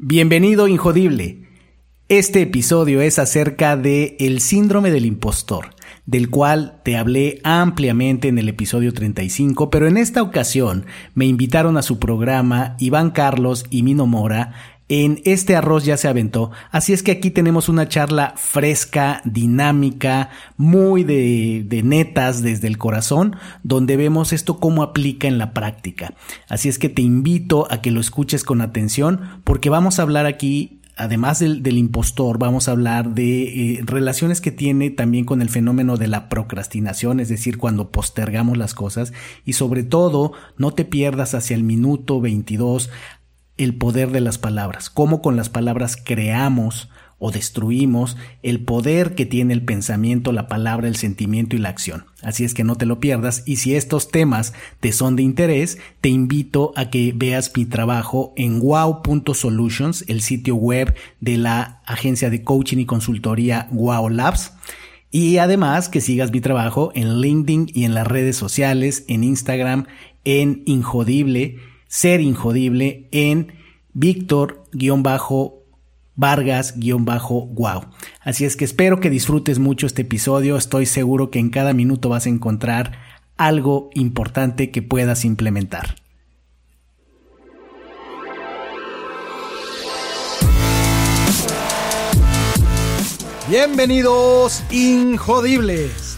Bienvenido Injodible. Este episodio es acerca de el síndrome del impostor, del cual te hablé ampliamente en el episodio 35, pero en esta ocasión me invitaron a su programa Iván Carlos y Mino Mora en este arroz ya se aventó, así es que aquí tenemos una charla fresca, dinámica, muy de, de, netas desde el corazón, donde vemos esto cómo aplica en la práctica. Así es que te invito a que lo escuches con atención porque vamos a hablar aquí además del, del, impostor, vamos a hablar de eh, relaciones que tiene también con el fenómeno de la procrastinación, es decir, cuando postergamos las cosas y sobre todo no te pierdas hacia el minuto 22 el poder de las palabras, cómo con las palabras creamos o destruimos el poder que tiene el pensamiento, la palabra, el sentimiento y la acción. Así es que no te lo pierdas y si estos temas te son de interés, te invito a que veas mi trabajo en wow.solutions, el sitio web de la agencia de coaching y consultoría Wow Labs. Y además que sigas mi trabajo en LinkedIn y en las redes sociales, en Instagram, en Injodible ser Injodible en Víctor-Vargas-Wow. Así es que espero que disfrutes mucho este episodio. Estoy seguro que en cada minuto vas a encontrar algo importante que puedas implementar. Bienvenidos, Injodibles.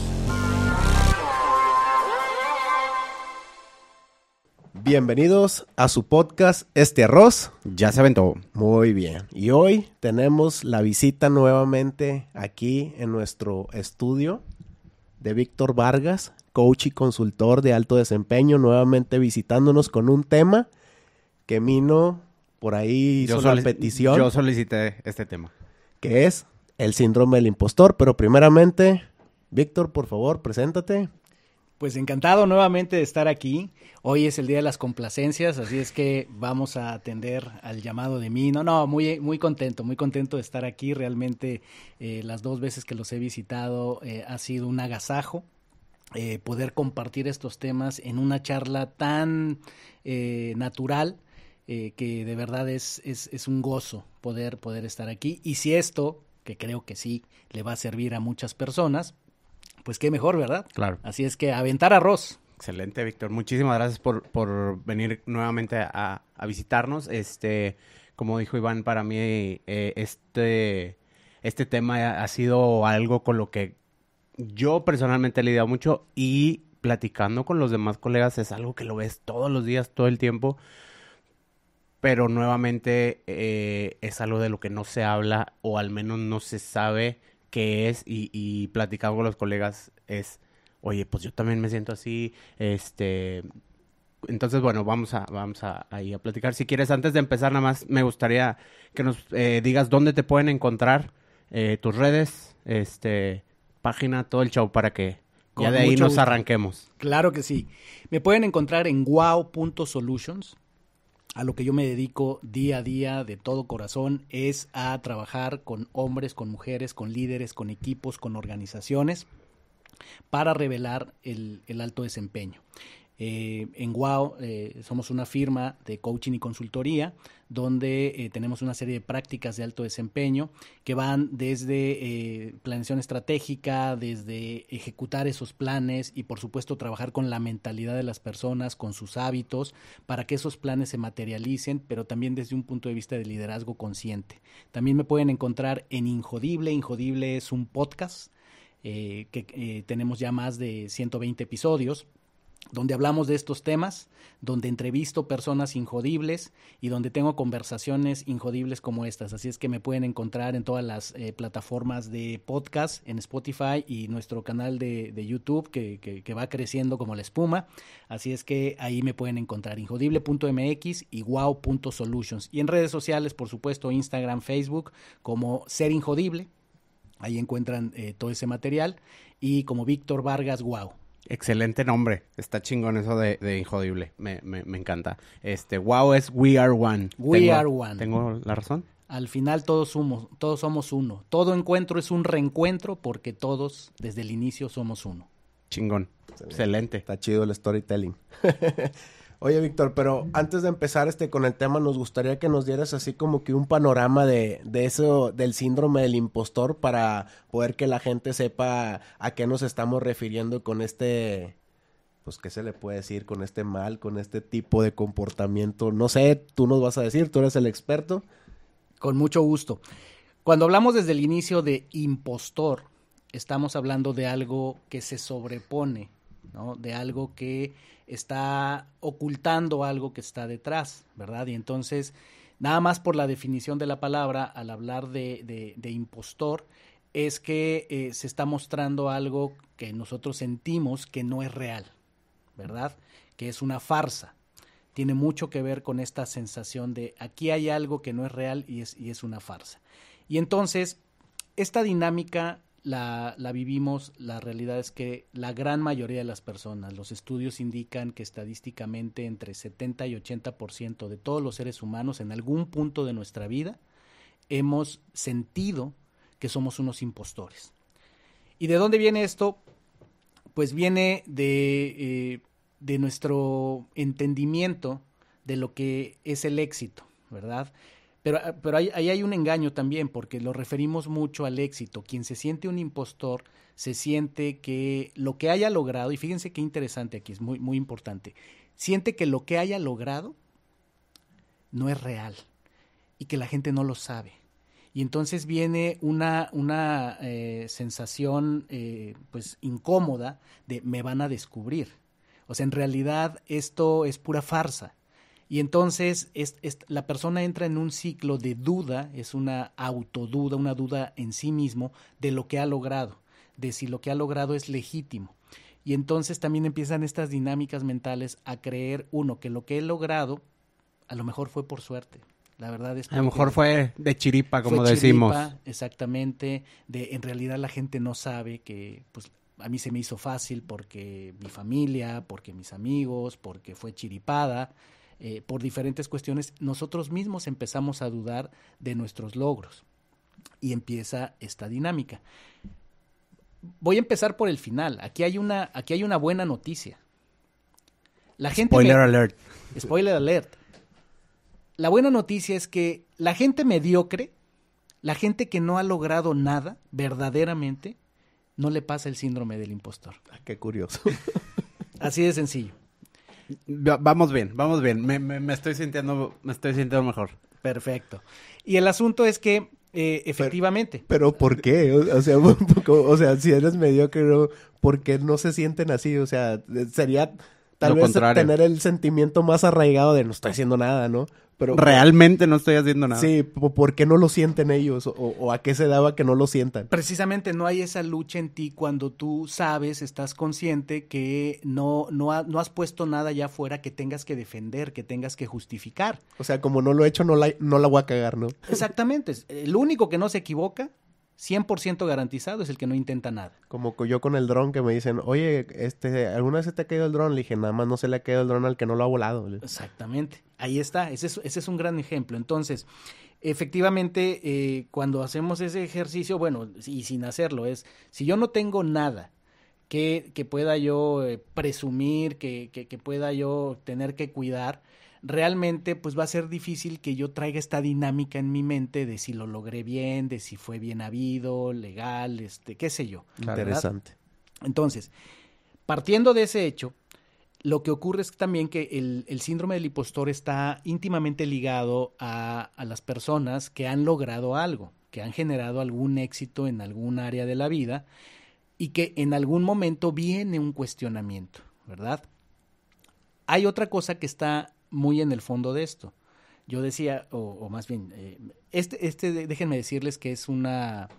Bienvenidos a su podcast Este Arroz. Ya se aventó. Muy bien. Y hoy tenemos la visita nuevamente aquí en nuestro estudio de Víctor Vargas, coach y consultor de alto desempeño, nuevamente visitándonos con un tema que Mino por ahí hizo yo la petición. Yo solicité este tema. Que es el síndrome del impostor. Pero primeramente, Víctor, por favor, preséntate. Pues encantado nuevamente de estar aquí. Hoy es el día de las complacencias, así es que vamos a atender al llamado de mí. No, no, muy, muy contento, muy contento de estar aquí. Realmente eh, las dos veces que los he visitado eh, ha sido un agasajo. Eh, poder compartir estos temas en una charla tan natural que de verdad es, es, es un gozo poder, poder estar aquí. Y si esto, que creo que sí, le va a servir a muchas personas, pues qué mejor, ¿verdad? Claro. Así es que aventar arroz. Excelente, Víctor. Muchísimas gracias por, por venir nuevamente a, a, visitarnos. Este, como dijo Iván, para mí eh, este, este tema ha sido algo con lo que yo personalmente he lidiado mucho y platicando con los demás colegas es algo que lo ves todos los días, todo el tiempo. Pero nuevamente eh, es algo de lo que no se habla o al menos no se sabe qué es y, y platicando con los colegas es, oye, pues yo también me siento así, este... Entonces, bueno, vamos a, vamos a, ahí a platicar. Si quieres, antes de empezar, nada más me gustaría que nos eh, digas dónde te pueden encontrar, eh, tus redes, este, página, todo el show para que ya de ahí nos gusto. arranquemos. Claro que sí. Me pueden encontrar en wow.solutions. A lo que yo me dedico día a día de todo corazón es a trabajar con hombres, con mujeres, con líderes, con equipos, con organizaciones para revelar el, el alto desempeño. Eh, en Wow eh, somos una firma de coaching y consultoría donde eh, tenemos una serie de prácticas de alto desempeño que van desde eh, planeación estratégica, desde ejecutar esos planes y por supuesto trabajar con la mentalidad de las personas, con sus hábitos, para que esos planes se materialicen, pero también desde un punto de vista de liderazgo consciente. También me pueden encontrar en Injodible. Injodible es un podcast eh, que tenemos ya más de 120 episodios donde hablamos de estos temas, donde entrevisto personas injodibles y donde tengo conversaciones injodibles como estas. Así es que me pueden encontrar en todas las eh, plataformas de podcast, en Spotify y nuestro canal de, YouTube que, va creciendo como la espuma. Así es que ahí me pueden encontrar injodible.mx y wow.solutions. Y en redes sociales, por supuesto, Instagram, Facebook, como Ser Injodible. Ahí encuentran eh, todo ese material. Y como Víctor Vargas Wow. Excelente nombre. Está chingón eso de, de Injodible. Me, me, me encanta. Este, wow es We Are One. We Tengo- are one. ¿Tengo la razón? Al final todos somos, todos somos uno. Todo encuentro es un reencuentro porque todos desde el inicio somos uno. Chingón. Excelente. Está chido el storytelling. Oye, Víctor, pero antes de empezar este con el tema, nos gustaría que nos dieras así como que un panorama de, de eso, del síndrome del impostor, para poder que la gente sepa a qué nos estamos refiriendo con este, pues, ¿qué se le puede decir? Con este mal, con este tipo de comportamiento. No sé, tú nos vas a decir, tú eres el experto. Con mucho gusto. Cuando hablamos desde el inicio de impostor, estamos hablando de algo que se sobrepone, De algo que está ocultando algo que está detrás, ¿verdad? Y entonces, nada más por la definición de la palabra, al hablar de, de- de impostor, es que eh, se está mostrando algo que nosotros sentimos que no es real, ¿verdad? Que es una farsa tiene mucho que ver con esta sensación de aquí hay algo que no es real y es, y es una farsa. Y entonces, esta dinámica la, vivimos, la realidad es que la gran mayoría de las personas, los estudios indican que estadísticamente entre 70 y 80% de todos los seres humanos en algún punto de nuestra vida hemos sentido que somos unos impostores. ¿Y de dónde viene esto? Pues viene de, eh, de nuestro entendimiento de lo que es el éxito, ¿verdad? Pero, pero ahí, ahí hay un engaño también, porque lo referimos mucho al éxito. Quien se siente un impostor se siente que lo que haya logrado, y fíjense qué interesante aquí, es muy, muy importante, siente que lo que haya logrado no es real y que la gente no lo sabe. Y entonces viene una, una eh, sensación eh, pues incómoda de me van a descubrir. O sea, en realidad esto es pura farsa. Y entonces es, es- la persona entra en un ciclo de duda, es una autoduda, una duda en sí mismo de lo que ha logrado, de si lo que ha logrado es legítimo. Y entonces también empiezan estas dinámicas mentales a creer, uno, que lo que he logrado a lo mejor fue por suerte. La verdad es A lo mejor fue de chiripa, como fue decimos. chiripa, exactamente. De en realidad la gente no sabe que pues a mí se me hizo fácil porque mi familia, porque mis amigos, porque fue chiripada, eh, por diferentes cuestiones. Nosotros mismos empezamos a dudar de nuestros logros y empieza esta dinámica. Voy a empezar por el final. Aquí hay una, aquí hay una buena noticia. La gente me- Spoiler alert. Spoiler alert. La buena noticia es que la gente mediocre, la gente que no ha logrado nada verdaderamente, no le pasa el síndrome del impostor. Ah, qué curioso. Así de sencillo. Va- Vamos bien, vamos bien. Me, me- me estoy sintiendo, me estoy sintiendo mejor. Perfecto. Y el asunto es que, eh, efectivamente, Pero ¿por qué? O, o sea, poco- o sea, si eres mediocre. ¿por qué no se sienten así? O sea, sería tal Lo vez contrario. tener el sentimiento más arraigado de no estoy haciendo nada, ¿no? Pero Realmente no estoy haciendo nada. Sí, po- ¿por qué no lo sienten ellos? O, o a qué se daba que no lo sientan? precisamente no hay esa lucha en ti cuando tú sabes, estás consciente que no, no, ha- no has puesto nada allá afuera que tengas que defender, que tengas que justificar. O sea, como no lo he hecho, no la, no la voy a cagar, ¿no? Exactamente. El único que no se equivoca, 100% garantizado, es el que no intenta nada. Como co- yo con el dron que me dicen, oye, este, ¿alguna vez se te ha caído el dron? Le dije, nada más no se le ha caído el dron al que no lo ha volado. Exactamente. Ahí está. Ese es, ese es un gran ejemplo. Entonces, efectivamente, eh, cuando hacemos ese ejercicio, bueno, y sin hacerlo, es, si yo no tengo nada que, que pueda yo eh, presumir, que, que, que pueda yo tener que cuidar, realmente pues va a ser difícil que yo traiga esta dinámica en mi mente de si lo logré bien, de si fue bien habido, legal, este, qué sé yo. Interesante. Entonces, partiendo de ese hecho, lo que ocurre es también que el, el síndrome del impostor está íntimamente ligado a, a las personas que han logrado algo, que han generado algún éxito en algún área de la vida y que en algún momento viene un cuestionamiento, ¿verdad? Hay otra cosa que está muy en el fondo de esto. Yo decía, o, o más bien, eh, este, este, déjenme decirles que es una,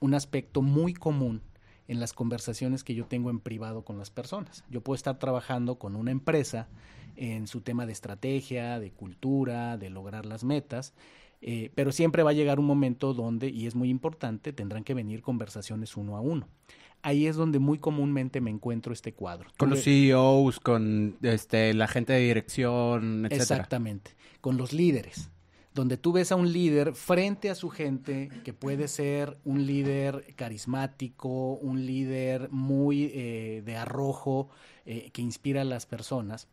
un aspecto muy común en las conversaciones que yo tengo en privado con las personas. Yo puedo estar trabajando con una empresa en su tema de estrategia, de cultura, de lograr las metas, eh, pero siempre va a llegar un momento donde, y es muy importante, tendrán que venir conversaciones uno a uno. Ahí es donde muy comúnmente me encuentro este cuadro. Con los CEOs, con este, la gente de dirección, etcétera. Exactamente, con los líderes, donde tú ves a un líder frente a su gente que puede ser un líder carismático, un líder muy eh, de arrojo, eh, que inspira a las personas.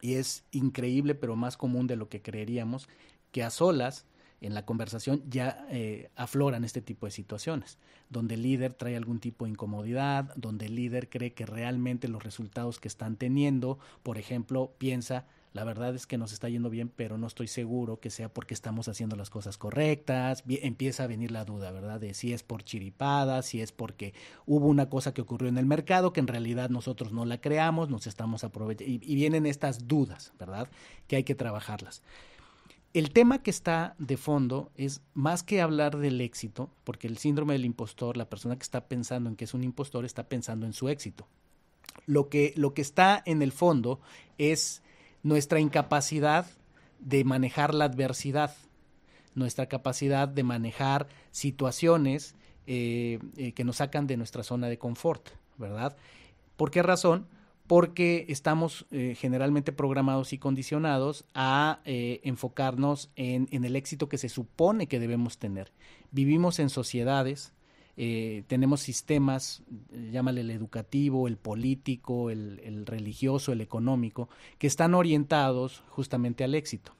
Y es increíble, pero más común de lo que creeríamos, que a solas, en la conversación, ya eh, afloran este tipo de situaciones, donde el líder trae algún tipo de incomodidad, donde el líder cree que realmente los resultados que están teniendo, por ejemplo, piensa, la verdad es que nos está yendo bien, pero no estoy seguro que sea porque estamos haciendo las cosas correctas. Empieza a venir la duda, ¿verdad? De si es por chiripada, si es porque hubo una cosa que ocurrió en el mercado que en realidad nosotros no la creamos, nos estamos aprovechando. Y vienen estas dudas, ¿verdad? Que hay que trabajarlas. El tema que está de fondo es más que hablar del éxito, porque el síndrome del impostor, la persona que está pensando en que es un impostor, está pensando en su éxito. Lo que, lo que está en el fondo es nuestra incapacidad de manejar la adversidad, nuestra capacidad de manejar situaciones eh, eh, que nos sacan de nuestra zona de confort, ¿verdad? ¿Por qué razón? Porque estamos eh, generalmente programados y condicionados a eh, enfocarnos en, el éxito que se supone que debemos tener. Vivimos en sociedades, eh, tenemos sistemas, llámale el educativo, el político, el, el religioso, el económico, que están orientados justamente al éxito.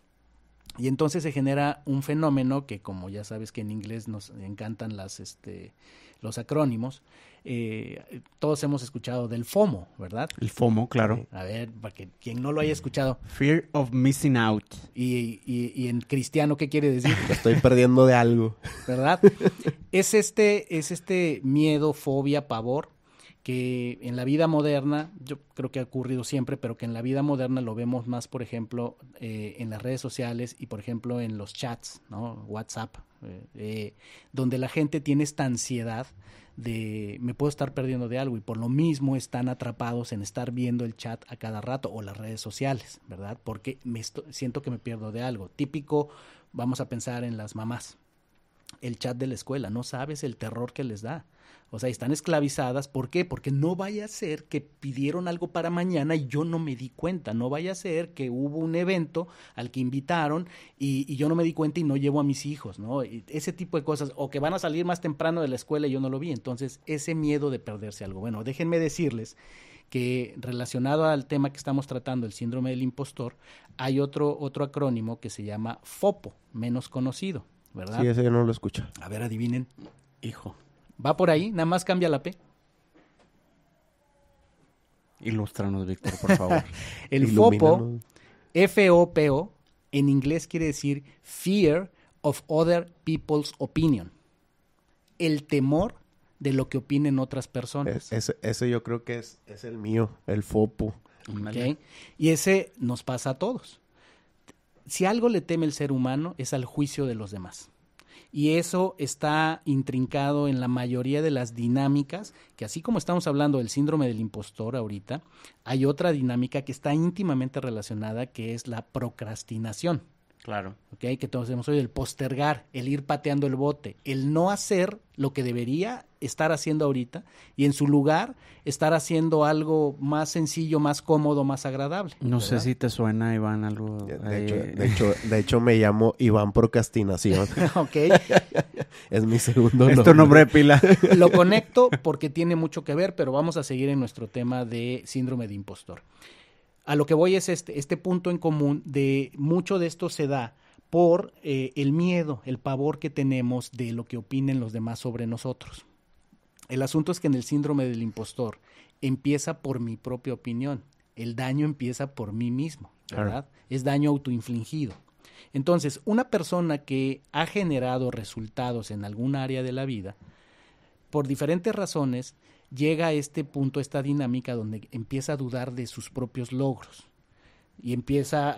Y entonces se genera un fenómeno que, como ya sabes que en inglés nos encantan las, este, los acrónimos, eh, todos hemos escuchado del FOMO, ¿verdad? El FOMO, claro. A ver, para que quien no lo haya escuchado. Fear of missing out. Y, y- y en cristiano, ¿qué quiere decir? Me estoy perdiendo de algo. ¿verdad? es este, es este miedo, fobia, pavor que en la vida moderna, yo creo que ha ocurrido siempre, pero que en la vida moderna lo vemos más, por ejemplo, eh, en las redes sociales y, por ejemplo, en los chats, ¿no? WhatsApp, eh, eh, donde la gente tiene esta ansiedad de me puedo estar perdiendo de algo y por lo mismo están atrapados en estar viendo el chat a cada rato o las redes sociales, ¿verdad? Porque me siento que me pierdo de algo. Típico, vamos a pensar en las mamás el chat de la escuela, no sabes el terror que les da. O sea, están esclavizadas, ¿por qué? Porque no vaya a ser que pidieron algo para mañana y yo no me di cuenta, no vaya a ser que hubo un evento al que invitaron y, y yo no me di cuenta y no llevo a mis hijos, ¿no? Ese tipo de cosas, o que van a salir más temprano de la escuela y yo no lo vi, entonces ese miedo de perderse algo. Bueno, déjenme decirles que relacionado al tema que estamos tratando, el síndrome del impostor, hay otro, otro acrónimo que se llama FOPO, menos conocido, ¿verdad? Sí, ese yo no lo escucho. A ver, adivinen. Hijo. Va por ahí, nada más cambia la P. Ilústranos, Víctor, por favor. El FOPO, Ilumínanos. F-O-P-O, en inglés quiere decir Fear of Other People's Opinion. El temor de lo que opinen otras personas. Es- ese, ese yo creo que es, es el mío, el FOPO. Ándale. ¿ok? Y ese nos pasa a todos. Si algo le teme el ser humano es al juicio de los demás. Y eso está intrincado en la mayoría de las dinámicas, que así como estamos hablando del síndrome del impostor ahorita, hay otra dinámica que está íntimamente relacionada, que es la procrastinación. Claro. ¿ok? Que todos hemos oído, el postergar, el ir pateando el bote, el no hacer lo que debería estar haciendo ahorita y en su lugar estar haciendo algo más sencillo, más cómodo, más agradable. No sé ¿verdad? si te suena, Iván, algo. De, ahí- hecho, de, hecho, de hecho, me llamo Iván Procrastinación. ok, es mi segundo es tu nombre de pila. lo conecto porque tiene mucho que ver, pero vamos a seguir en nuestro tema de síndrome de impostor. A lo que voy es este, este punto en común de mucho de esto se da por eh, el miedo, el pavor que tenemos de lo que opinen los demás sobre nosotros. El asunto es que en el síndrome del impostor empieza por mi propia opinión. El daño empieza por mí mismo, ¿verdad? Es daño autoinfligido. Entonces, una persona que ha generado resultados en algún área de la vida, por diferentes razones, llega a este punto, esta dinámica donde empieza a dudar de sus propios logros y empieza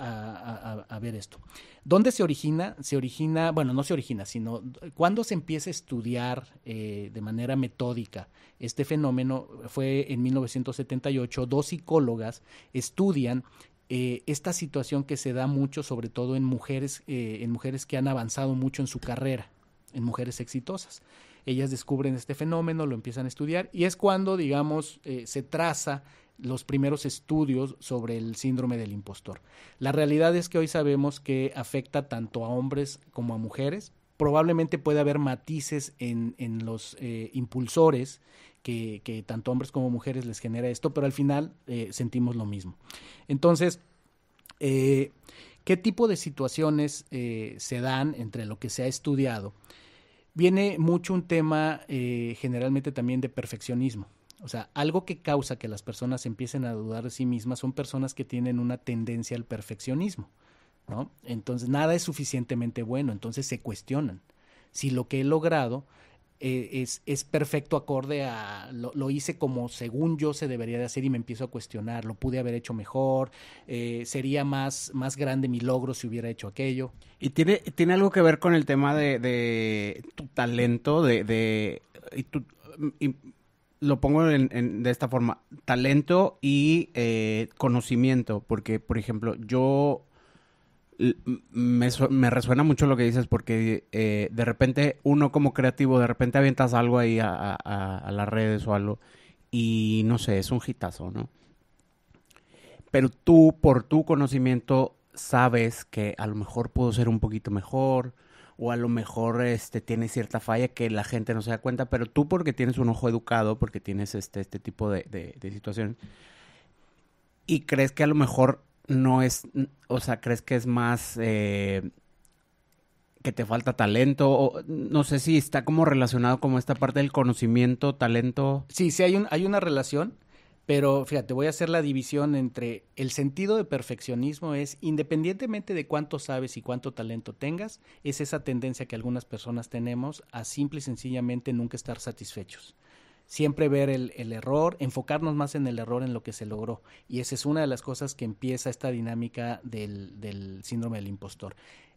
a, ver esto. ¿Dónde se origina? Se origina, bueno, no se origina, sino cuando se empieza a estudiar eh, de manera metódica este fenómeno, fue en 1978, dos psicólogas estudian eh, esta situación que se da mucho, sobre todo en mujeres, eh, en mujeres que han avanzado mucho en su carrera, en mujeres exitosas. Ellas descubren este fenómeno, lo empiezan a estudiar y es cuando, digamos, eh, se traza los primeros estudios sobre el síndrome del impostor. La realidad es que hoy sabemos que afecta tanto a hombres como a mujeres. Probablemente puede haber matices en, en los eh, impulsores que, que, tanto hombres como mujeres les genera esto, pero al final eh, sentimos lo mismo. Entonces, ¿qué tipo de situaciones se dan entre lo que se ha estudiado? Viene mucho un tema eh, generalmente también de perfeccionismo. O sea, algo que causa que las personas empiecen a dudar de sí mismas son personas que tienen una tendencia al perfeccionismo, ¿no? Entonces, nada es suficientemente bueno, entonces se cuestionan. Si lo que he logrado eh, es, es, perfecto acorde a, lo, lo, hice como según yo se debería de hacer y me empiezo a cuestionar, lo pude haber hecho mejor, eh, sería más, más grande mi logro si hubiera hecho aquello. Y tiene, tiene algo que ver con el tema de, de tu talento, de, de y tu, y lo pongo en, en, de esta forma, talento y eh, conocimiento, porque por ejemplo, yo me, resuena mucho lo que dices porque eh, de repente uno como creativo, de repente avientas algo ahí a, las redes o algo y no sé, es un hitazo, ¿no? Pero tú, por tu conocimiento, sabes que a lo mejor pudo ser un poquito mejor o a lo mejor este tiene cierta falla que la gente no se da cuenta, pero tú porque tienes un ojo educado, porque tienes este, este tipo de, de, de situaciones y crees que a lo mejor no es, o sea, crees que es más eh, que te falta talento? O, no sé si está como relacionado como esta parte del conocimiento, talento. Sí, sí hay, un, hay una relación, pero fíjate, voy a hacer la división entre el sentido de perfeccionismo es, independientemente de cuánto sabes y cuánto talento tengas, es esa tendencia que algunas personas tenemos a simple y sencillamente nunca estar satisfechos siempre ver el, el, error, enfocarnos más en el error en lo que se logró. Y esa es una de las cosas que empieza esta dinámica del, del síndrome del impostor.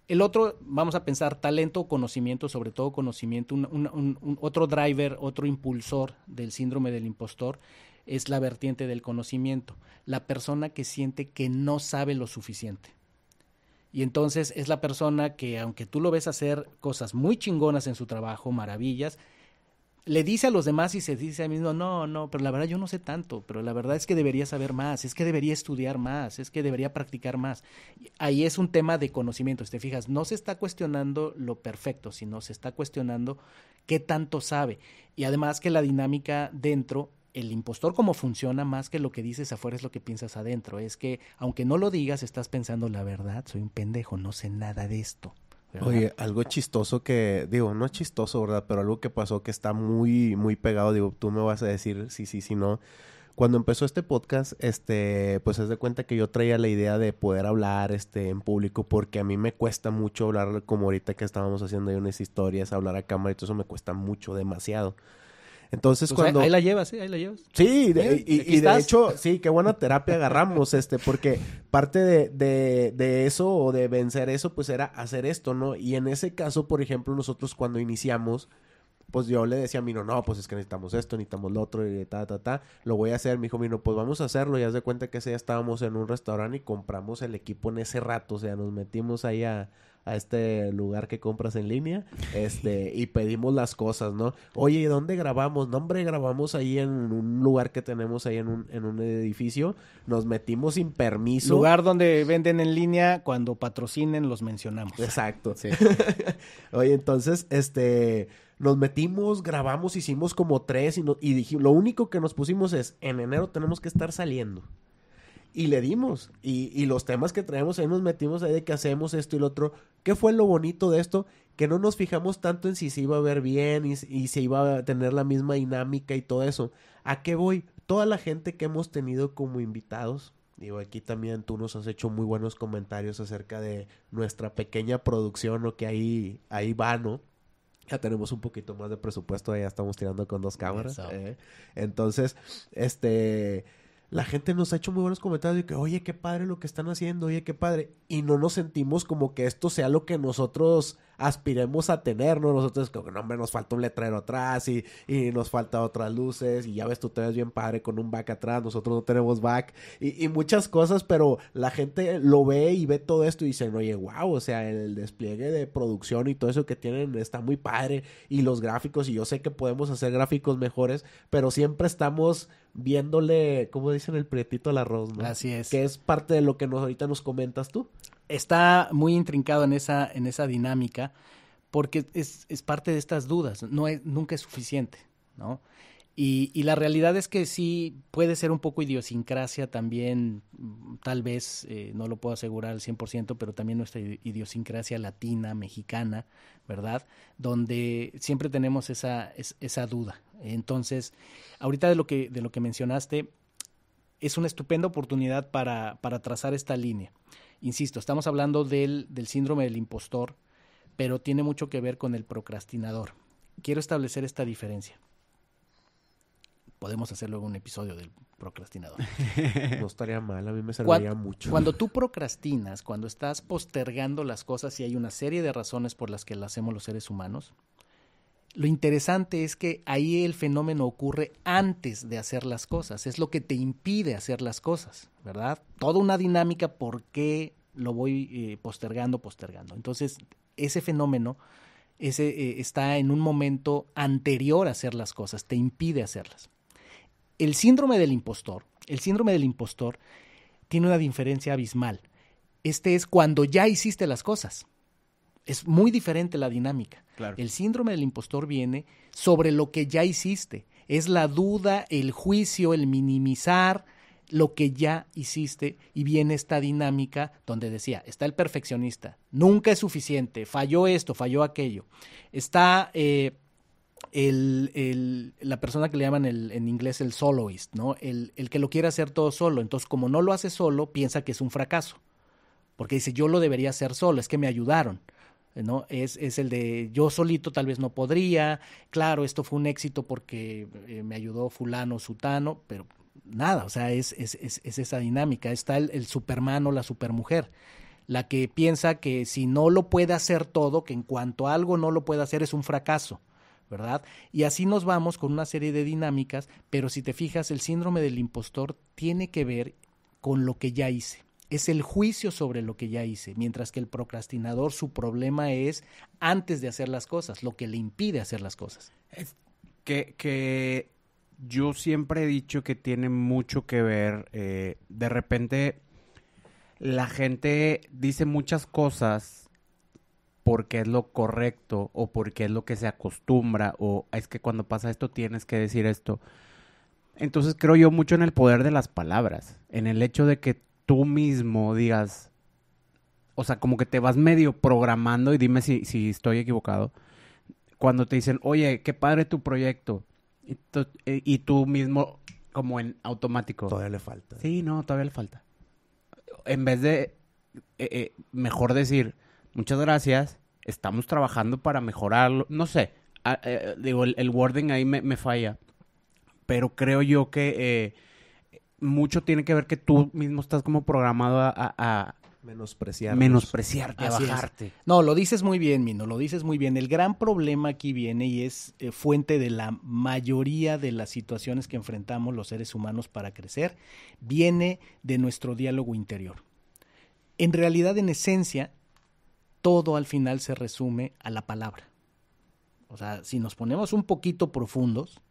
El otro, vamos a pensar talento conocimiento, sobre todo conocimiento, un, un, otro driver, otro impulsor del síndrome del impostor es la vertiente del conocimiento, la persona que siente que no sabe lo suficiente. Y entonces es la persona que, aunque tú lo ves hacer cosas muy chingonas en su trabajo, maravillas, le dice a los demás y se dice a mí mismo, no, no, pero la verdad yo no sé tanto, pero la verdad es que debería saber más, es que debería estudiar más, es que debería practicar más. Ahí es un tema de conocimiento, si te fijas, no se está cuestionando lo perfecto, sino se está cuestionando qué tanto sabe. Y además que la dinámica dentro, el impostor como funciona más que lo que dices afuera es lo que piensas adentro, es que aunque no lo digas, estás pensando la verdad, soy un pendejo, no sé nada de esto. Oye, algo chistoso que, digo, no chistoso, ¿verdad? Pero algo que pasó que está muy, muy pegado, digo, tú me vas a decir sí, sí, sí, no. Cuando empezó este podcast, este, pues es de cuenta que yo traía la idea de poder hablar, este, en público, porque a mí me cuesta mucho hablar, como ahorita que estábamos haciendo ahí unas historias, hablar a cámara y todo eso me cuesta mucho, demasiado. Entonces pues cuando... Ahí, ahí, la llevas, ¿sí? ahí la llevas. Sí, de, y, y de hecho, sí, qué buena terapia agarramos, este, porque parte de, de, de, eso o de vencer eso, pues era hacer esto, ¿no? Y en ese caso, por ejemplo, nosotros cuando iniciamos, pues yo le decía a Mino, no, pues es que necesitamos esto, necesitamos lo otro, y ta, ta, ta, lo voy a hacer. Me dijo Mino, pues vamos a hacerlo. Y haz de cuenta que ese día estábamos en un restaurante y compramos el equipo en ese rato, o sea, nos metimos ahí a a este lugar que compras en línea, este, y pedimos las cosas, ¿no? Oye, ¿y dónde grabamos? No, hombre, grabamos ahí en un lugar que tenemos ahí en un, en un edificio, nos metimos sin permiso. Lugar donde venden en línea, cuando patrocinen los mencionamos. Exacto. Sí. Oye, entonces, este, nos metimos, grabamos, hicimos como tres y, no, y dijimos, lo único que nos pusimos es, en enero tenemos que estar saliendo y le dimos. Y, y, los temas que traemos ahí nos metimos ahí de que hacemos esto y lo otro. ¿Qué fue lo bonito de esto? Que no nos fijamos tanto en si se iba a ver bien y, y se iba a tener la misma dinámica y todo eso. ¿A qué voy? Toda la gente que hemos tenido como invitados. Digo, aquí también tú nos has hecho muy buenos comentarios acerca de nuestra pequeña producción o que ahí, ahí va, ¿no? Ya tenemos un poquito más de presupuesto, ya estamos tirando con dos cámaras. Eh. Entonces, este la gente nos ha hecho muy buenos comentarios de que, oye, qué padre lo que están haciendo, oye, qué padre. Y no nos sentimos como que esto sea lo que nosotros aspiremos a tener, ¿no? Nosotros como que no, hombre, nos falta un letrero atrás y, y nos falta otras luces y ya ves, tú te ves bien padre con un back atrás, nosotros no tenemos back y, y muchas cosas, pero la gente lo ve y ve todo esto y dicen, oye, wow, o sea, el despliegue de producción y todo eso que tienen está muy padre y los gráficos y yo sé que podemos hacer gráficos mejores, pero siempre estamos viéndole, como dicen, el prietito al arroz, ¿no? Así es. Que es parte de lo que nos, ahorita nos comentas tú. Está muy intrincado en esa, en esa dinámica porque es, es parte de estas dudas. No es, nunca es suficiente, ¿no? Y, y, la realidad es que sí puede ser un poco idiosincrasia también, tal vez, eh, no lo puedo asegurar al 100%, pero también nuestra idiosincrasia latina, mexicana, ¿verdad? Donde siempre tenemos esa, es, esa duda. Entonces, ahorita de lo que, de lo que mencionaste, es una estupenda oportunidad para, para trazar esta línea. Insisto, estamos hablando del, del síndrome del impostor, pero tiene mucho que ver con el procrastinador. Quiero establecer esta diferencia podemos hacer luego un episodio del procrastinador. No estaría mal, a mí me serviría cuando, mucho. Cuando tú procrastinas, cuando estás postergando las cosas y hay una serie de razones por las que las hacemos los seres humanos, lo interesante es que ahí el fenómeno ocurre antes de hacer las cosas, es lo que te impide hacer las cosas, ¿verdad? Toda una dinámica por qué lo voy eh, postergando, postergando. Entonces, ese fenómeno ese, eh, está en un momento anterior a hacer las cosas, te impide hacerlas el síndrome del impostor, el síndrome del impostor tiene una diferencia abismal. Este es cuando ya hiciste las cosas. Es muy diferente la dinámica. Claro. El síndrome del impostor viene sobre lo que ya hiciste. Es la duda, el juicio, el minimizar lo que ya hiciste y viene esta dinámica donde decía, está el perfeccionista, nunca es suficiente, falló esto, falló aquello. Está eh, el, el, la persona que le llaman el, en inglés el soloist, ¿no? El, el, que lo quiere hacer todo solo. Entonces, como no lo hace solo, piensa que es un fracaso. Porque dice, yo lo debería hacer solo, es que me ayudaron. ¿No? Es, es el de yo solito tal vez no podría, claro, esto fue un éxito porque eh, me ayudó fulano, sutano, pero nada, o sea, es, es, es, es esa dinámica. Está el, el superman o la supermujer la que piensa que si no lo puede hacer todo, que en cuanto a algo no lo puede hacer es un fracaso. ¿verdad? Y así nos vamos con una serie de dinámicas, pero si te fijas, el síndrome del impostor tiene que ver con lo que ya hice. Es el juicio sobre lo que ya hice, mientras que el procrastinador su problema es antes de hacer las cosas, lo que le impide hacer las cosas. Que, que yo siempre he dicho que tiene mucho que ver, eh, de repente la gente dice muchas cosas porque es lo correcto o porque es lo que se acostumbra o es que cuando pasa esto tienes que decir esto. Entonces creo yo mucho en el poder de las palabras, en el hecho de que tú mismo digas, o sea, como que te vas medio programando y dime si, si estoy equivocado. Cuando te dicen, oye, qué padre tu proyecto, y, tú, y tú mismo como en automático. Todavía le falta. Sí, no, todavía le falta. En vez de, eh, eh, mejor decir, muchas gracias, estamos trabajando para mejorarlo, no sé, ah, eh, digo, el, el, wording ahí me, me, falla, pero creo yo que eh, mucho tiene que ver que tú mismo estás como programado a... a, a menospreciar menospreciarte, a bajarte. Es. No, lo dices muy bien, Mino, lo dices muy bien. El gran problema aquí viene y es eh, fuente de la mayoría de las situaciones que enfrentamos los seres humanos para crecer, viene de nuestro diálogo interior. En realidad, en esencia, todo al final se resume a la palabra. O sea, si nos ponemos un poquito profundos,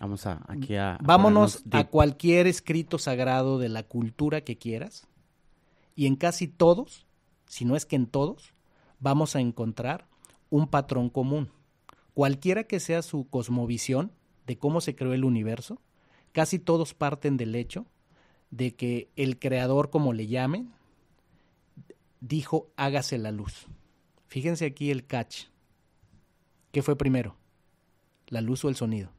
vamos a aquí a, a vámonos a cualquier escrito sagrado de la cultura que quieras y en casi todos, si no es que en todos, vamos a encontrar un patrón común. Cualquiera que sea su cosmovisión de cómo se creó el universo, casi todos parten del hecho de que el creador, como le llamen, dijo hágase la luz. Fíjense aquí el catch. ¿Qué fue primero? ¿La luz o el sonido?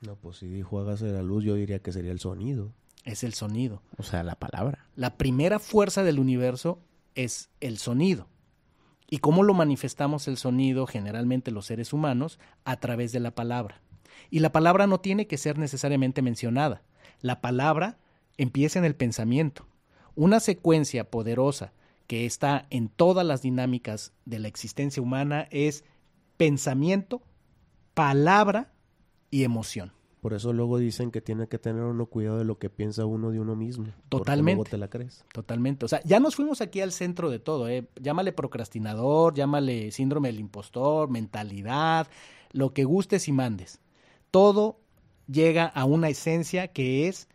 No, pues si dijo hágase la luz, yo diría que sería el sonido. Es el sonido. O sea, la palabra. La primera fuerza del universo es el sonido. ¿Y cómo lo manifestamos el sonido generalmente los seres humanos? A través de la palabra. Y la palabra no tiene que ser necesariamente mencionada. La palabra empieza en el pensamiento una secuencia poderosa que está en todas las dinámicas de la existencia humana es pensamiento, palabra y emoción. Por eso luego dicen que tiene que tener uno cuidado de lo que piensa uno de uno mismo. Totalmente. Luego te la crees. Totalmente. O sea, ya nos fuimos aquí al centro de todo, ¿eh? Llámale procrastinador, llámale síndrome del impostor, mentalidad, lo que gustes y mandes. Todo llega a una esencia que es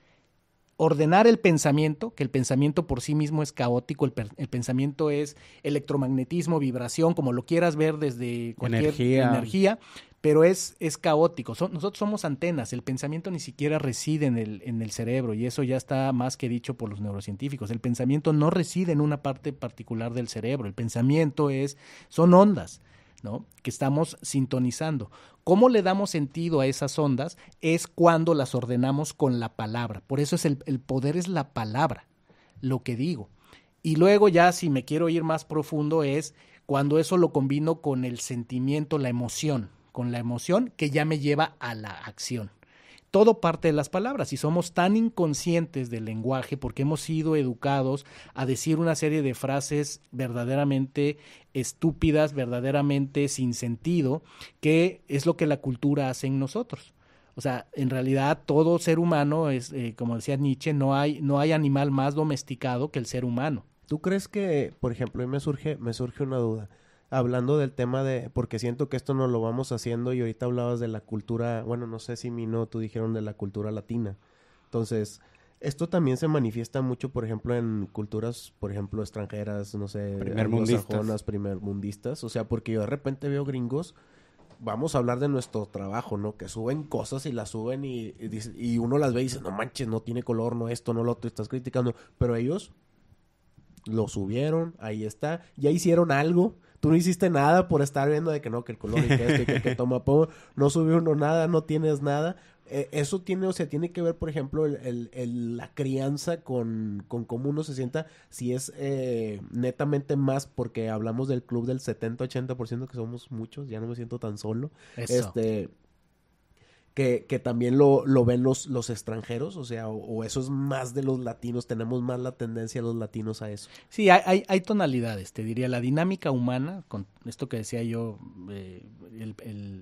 ordenar el pensamiento, que el pensamiento por sí mismo es caótico, el, el, pensamiento es electromagnetismo, vibración, como lo quieras ver desde cualquier Energía. energía, pero es, es caótico. Nosotros somos antenas, el pensamiento ni siquiera reside en el, en el cerebro y eso ya está más que dicho por los neurocientíficos. El pensamiento no reside en una parte particular del cerebro, el pensamiento es, son ondas. ¿no? que estamos sintonizando. ¿Cómo le damos sentido a esas ondas? Es cuando las ordenamos con la palabra. Por eso es el, el poder es la palabra, lo que digo. Y luego ya si me quiero ir más profundo es cuando eso lo combino con el sentimiento, la emoción, con la emoción que ya me lleva a la acción. Todo parte de las palabras y somos tan inconscientes del lenguaje porque hemos sido educados a decir una serie de frases verdaderamente estúpidas, verdaderamente sin sentido, que es lo que la cultura hace en nosotros. O sea, en realidad todo ser humano es, eh, como decía Nietzsche, no hay, no hay animal más domesticado que el ser humano. ¿Tú crees que, por ejemplo, mí me surge, me surge una duda? Hablando del tema de, porque siento que esto no lo vamos haciendo y ahorita hablabas de la cultura, bueno, no sé si mi no, tú dijeron de la cultura latina. Entonces, esto también se manifiesta mucho, por ejemplo, en culturas, por ejemplo, extranjeras, no sé, Primermundistas. primermundistas. O sea, porque yo de repente veo gringos, vamos a hablar de nuestro trabajo, ¿no? Que suben cosas y las suben y, y, y uno las ve y dice, no manches, no tiene color, no esto, no lo otro, estás criticando. Pero ellos lo subieron, ahí está, ya hicieron algo. Tú no hiciste nada por estar viendo de que no, que el color y que esto y que, que toma pomo. No subió uno nada, no tienes nada. Eh, eso tiene, o sea, tiene que ver, por ejemplo, el, el- el- la crianza con, con cómo uno se sienta. Si es eh, netamente más, porque hablamos del club del 70-80%, que somos muchos, ya no me siento tan solo. Eso. Este, que, también lo, ven los, los extranjeros, o sea, o, eso es más de los latinos, tenemos más la tendencia los latinos a eso. Sí, hay, hay, hay tonalidades, te diría, la dinámica humana, con esto que decía yo, eh, el,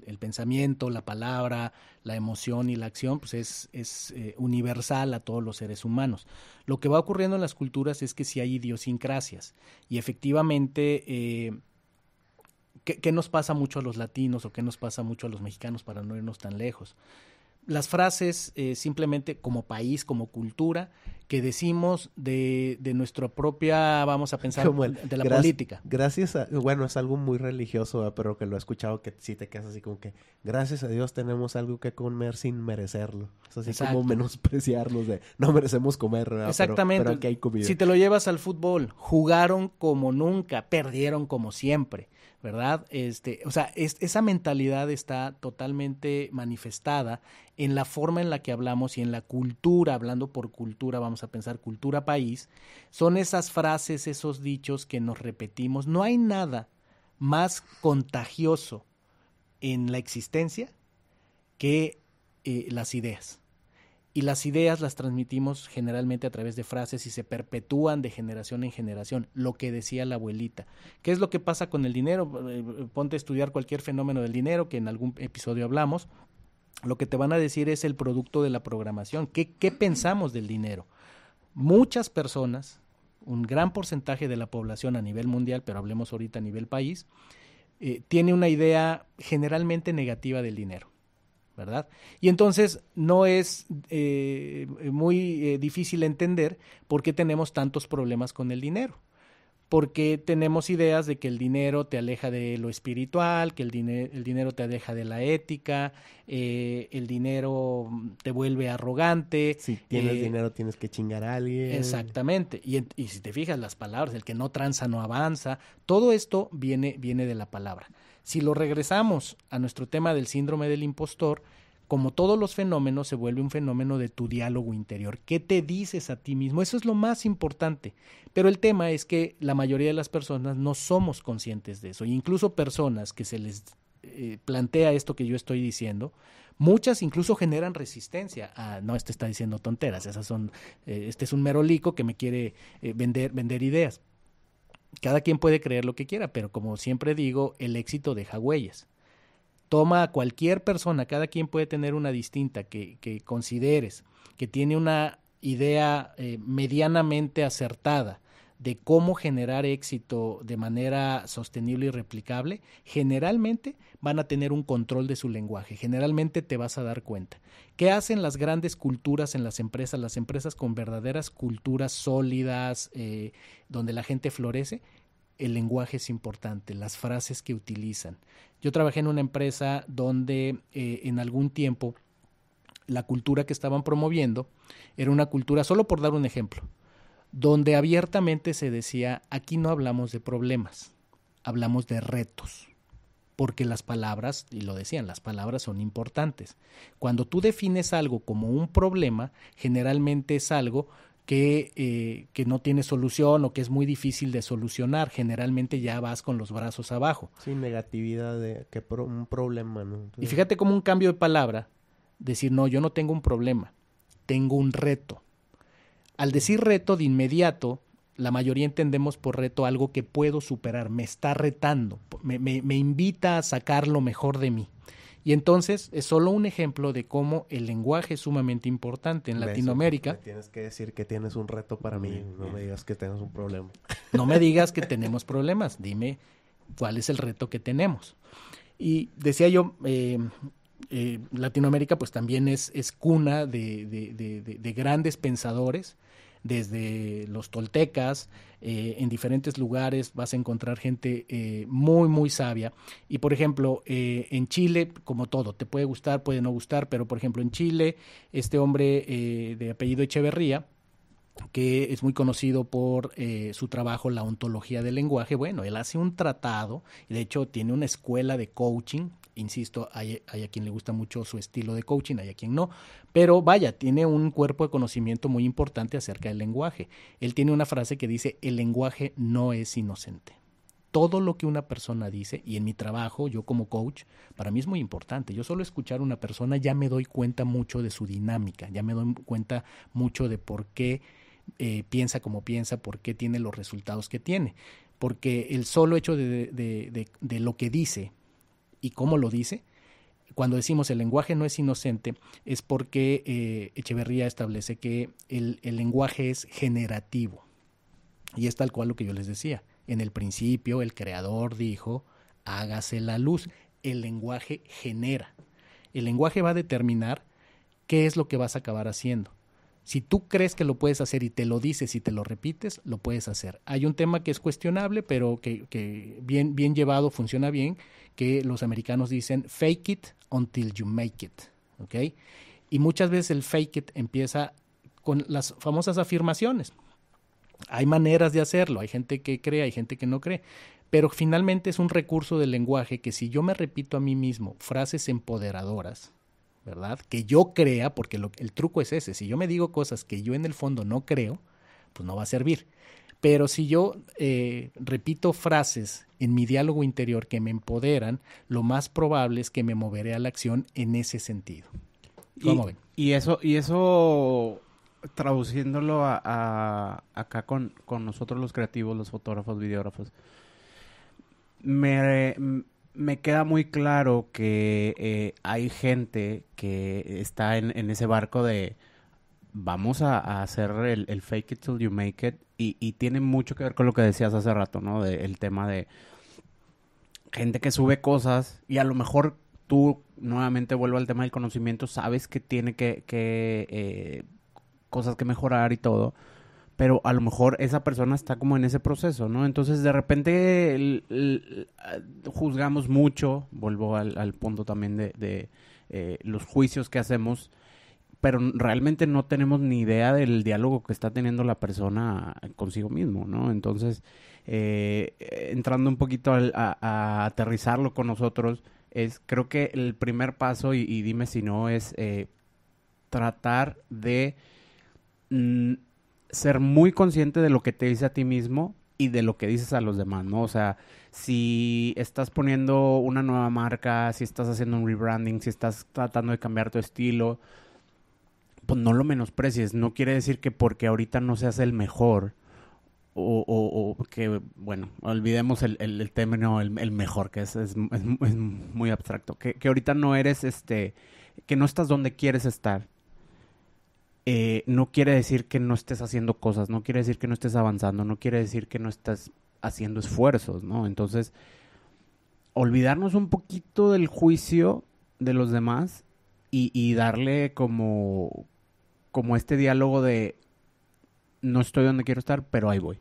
el- pensamiento, la palabra, la emoción y la acción, pues es, es eh, universal a todos los seres humanos. Lo que va ocurriendo en las culturas es que sí hay idiosincrasias y efectivamente... eh, ¿qué, nos pasa mucho a los latinos o qué nos pasa mucho a los mexicanos para no irnos tan lejos? Las frases eh, simplemente como país, como cultura, que decimos de, de nuestra propia, vamos a pensar, el de la política. Gracias a, bueno, es algo muy religioso, pero que lo he escuchado que sí te quedas así como que, gracias a Dios tenemos algo que comer sin merecerlo. Es así Exacto. como menospreciarnos de, no merecemos comer, ¿verdad? Exactamente. Pero, aquí hay comida. Si te lo llevas al fútbol, jugaron como nunca, perdieron como siempre, ¿verdad? Este, o sea, es- esa mentalidad está totalmente manifestada en la forma en la que hablamos y en la cultura, hablando por cultura, a pensar cultura país, son esas frases, esos dichos que nos repetimos. No hay nada más contagioso en la existencia que eh, las ideas. Y las ideas las transmitimos generalmente a través de frases y se perpetúan de generación en generación. Lo que decía la abuelita. ¿Qué es lo que pasa con el dinero? Eh, Ponte a estudiar cualquier fenómeno del dinero, que en algún episodio hablamos. Lo que te van a decir es el producto de la programación. ¿Qué, qué pensamos del dinero? Muchas personas, un gran porcentaje de la población a nivel mundial, pero hablemos ahorita a nivel país, eh, tiene una idea generalmente negativa del dinero. ¿verdad? Y entonces no es eh, muy eh, difícil entender por qué tenemos tantos problemas con el dinero. Porque tenemos ideas de que el dinero te aleja de lo espiritual, que el, dine el dinero te aleja de la ética, eh, el dinero te vuelve arrogante. Si tienes eh, dinero tienes que chingar a alguien. Exactamente. Y, y si te fijas las palabras, el que no tranza no avanza, todo esto viene, viene de la palabra. Si lo regresamos a nuestro tema del síndrome del impostor, como todos los fenómenos, se vuelve un fenómeno de tu diálogo interior. ¿Qué te dices a ti mismo? Eso es lo más importante. Pero el tema es que la mayoría de las personas no somos conscientes de eso. E incluso personas que se les eh, plantea esto que yo estoy diciendo, muchas incluso generan resistencia. Ah, no, este está diciendo tonteras, esas son, eh, este es un merolico que me quiere eh, vender, vender ideas. cada quien puede creer lo que quiera, pero como siempre digo, el éxito deja huellas. Toma a cualquier persona, cada quien puede tener una distinta que, que consideres, que tiene una idea eh, medianamente acertada de cómo generar éxito de manera sostenible y replicable, generalmente van a tener un control de su lenguaje, generalmente te vas a dar cuenta. ¿Qué hacen las grandes culturas en las empresas, las empresas con verdaderas culturas sólidas, eh, donde la gente florece? El lenguaje es importante, las frases que utilizan. Yo trabajé en una empresa donde eh, en algún tiempo la cultura que estaban promoviendo era una cultura, solo por dar un ejemplo, donde abiertamente se decía, aquí no hablamos de problemas, hablamos de retos, porque las palabras, y lo decían, las palabras son importantes. Cuando tú defines algo como un problema, generalmente es algo que, eh, que, no tiene solución o que es muy difícil de solucionar. Generalmente ya vas con los brazos abajo. Sin negatividad de que un problema, ¿no? Y fíjate cómo un cambio de palabra, decir, no, yo no tengo un problema, tengo un reto. Al decir reto de inmediato, la mayoría entendemos por reto algo que puedo superar, me está retando, me, me, invita a sacar lo mejor de mí. Y entonces es solo un ejemplo de cómo el lenguaje es sumamente importante en Latinoamérica. tienes que decir que tienes un reto para mí, no me digas que tienes un problema. No me digas que tenemos problemas, dime cuál es el reto que tenemos. Y decía yo, eh, eh, Latinoamérica pues también es, es cuna de, de, grandes pensadores, desde los toltecas, eh, en diferentes lugares vas a encontrar gente eh, muy, muy sabia. Y por ejemplo, en Chile, como todo, te puede gustar, puede no gustar, pero por ejemplo en Chile, este hombre de apellido Echeverría, que es muy conocido por su trabajo La ontología del lenguaje. Bueno, él hace un tratado, y de hecho tiene una escuela de coaching Insisto, hay, a quien le gusta mucho su estilo de coaching, hay a quien no. Pero vaya, tiene un cuerpo de conocimiento muy importante acerca del lenguaje. Él tiene una frase que dice, el lenguaje no es inocente. Todo lo que una persona dice, y en mi trabajo, yo como coach, para mí es muy importante. Yo solo escuchar a una persona ya me doy cuenta mucho de su dinámica, ya me doy cuenta mucho de por qué eh, piensa como piensa, por qué tiene los resultados que tiene. Porque el solo hecho de lo que dice, y cómo lo dice, cuando decimos el lenguaje no es inocente, es porque eh, Echeverría establece que el, el, lenguaje es generativo. Y es tal cual lo que yo les decía. En el principio el creador dijo, hágase la luz. El lenguaje genera. El lenguaje va a determinar qué es lo que vas a acabar haciendo. Si tú crees que lo puedes hacer y te lo dices y te lo repites, lo puedes hacer. Hay un tema que es cuestionable, pero que, bien, bien llevado funciona bien, que los americanos dicen fake it until you make it. ¿Ok? Y muchas veces el fake it empieza con las famosas afirmaciones. Hay maneras de hacerlo, hay gente que cree, hay gente que no cree, pero finalmente es un recurso del lenguaje que si yo me repito a mí mismo frases empoderadoras, ¿verdad? Que yo crea, porque el truco es ese, si yo me digo cosas que yo en el fondo no creo, pues no va a servir. Pero si yo eh, repito frases en mi diálogo interior que me empoderan, lo más probable es que me moveré a la acción en ese sentido. ¿Cómo y, ven? Y eso, y eso traduciéndolo a, acá con, con, nosotros los creativos, los fotógrafos, videógrafos, me, me queda muy claro que eh, hay gente que está en, ese barco de vamos a, hacer el, fake it till you make it y, y, tiene mucho que ver con lo que decías hace rato, ¿no? De, el tema de gente que sube cosas y a lo mejor tú nuevamente vuelvo al tema del conocimiento, sabes que tiene que, que eh, cosas que mejorar y todo, pero a lo mejor esa persona está como en ese proceso, ¿no? Entonces de repente juzgamos mucho, vuelvo al, punto también de, eh, los juicios que hacemos, pero realmente no tenemos ni idea del diálogo que está teniendo la persona consigo mismo, ¿no? Entonces, eh, entrando un poquito a, aterrizarlo con nosotros, es creo que el primer paso, y, dime si no, es eh, tratar de... Mm, ser muy consciente de lo que te dice a ti mismo y de lo que dices a los demás, ¿no? O sea, si estás poniendo una nueva marca, si estás haciendo un rebranding, si estás tratando de cambiar tu estilo, pues no lo menosprecies. No quiere decir que porque ahorita no seas el mejor o, que, bueno, olvidemos el, término, el, mejor, que es, es, muy abstracto, que, que, ahorita no eres, este, que no estás donde quieres estar, eh, no quiere decir que no estés haciendo cosas, no quiere decir que no estés avanzando, no quiere decir que no estás haciendo esfuerzos, ¿no? Entonces, olvidarnos un poquito del juicio de los demás y, y darle como, como este diálogo de no estoy donde quiero estar, pero ahí voy.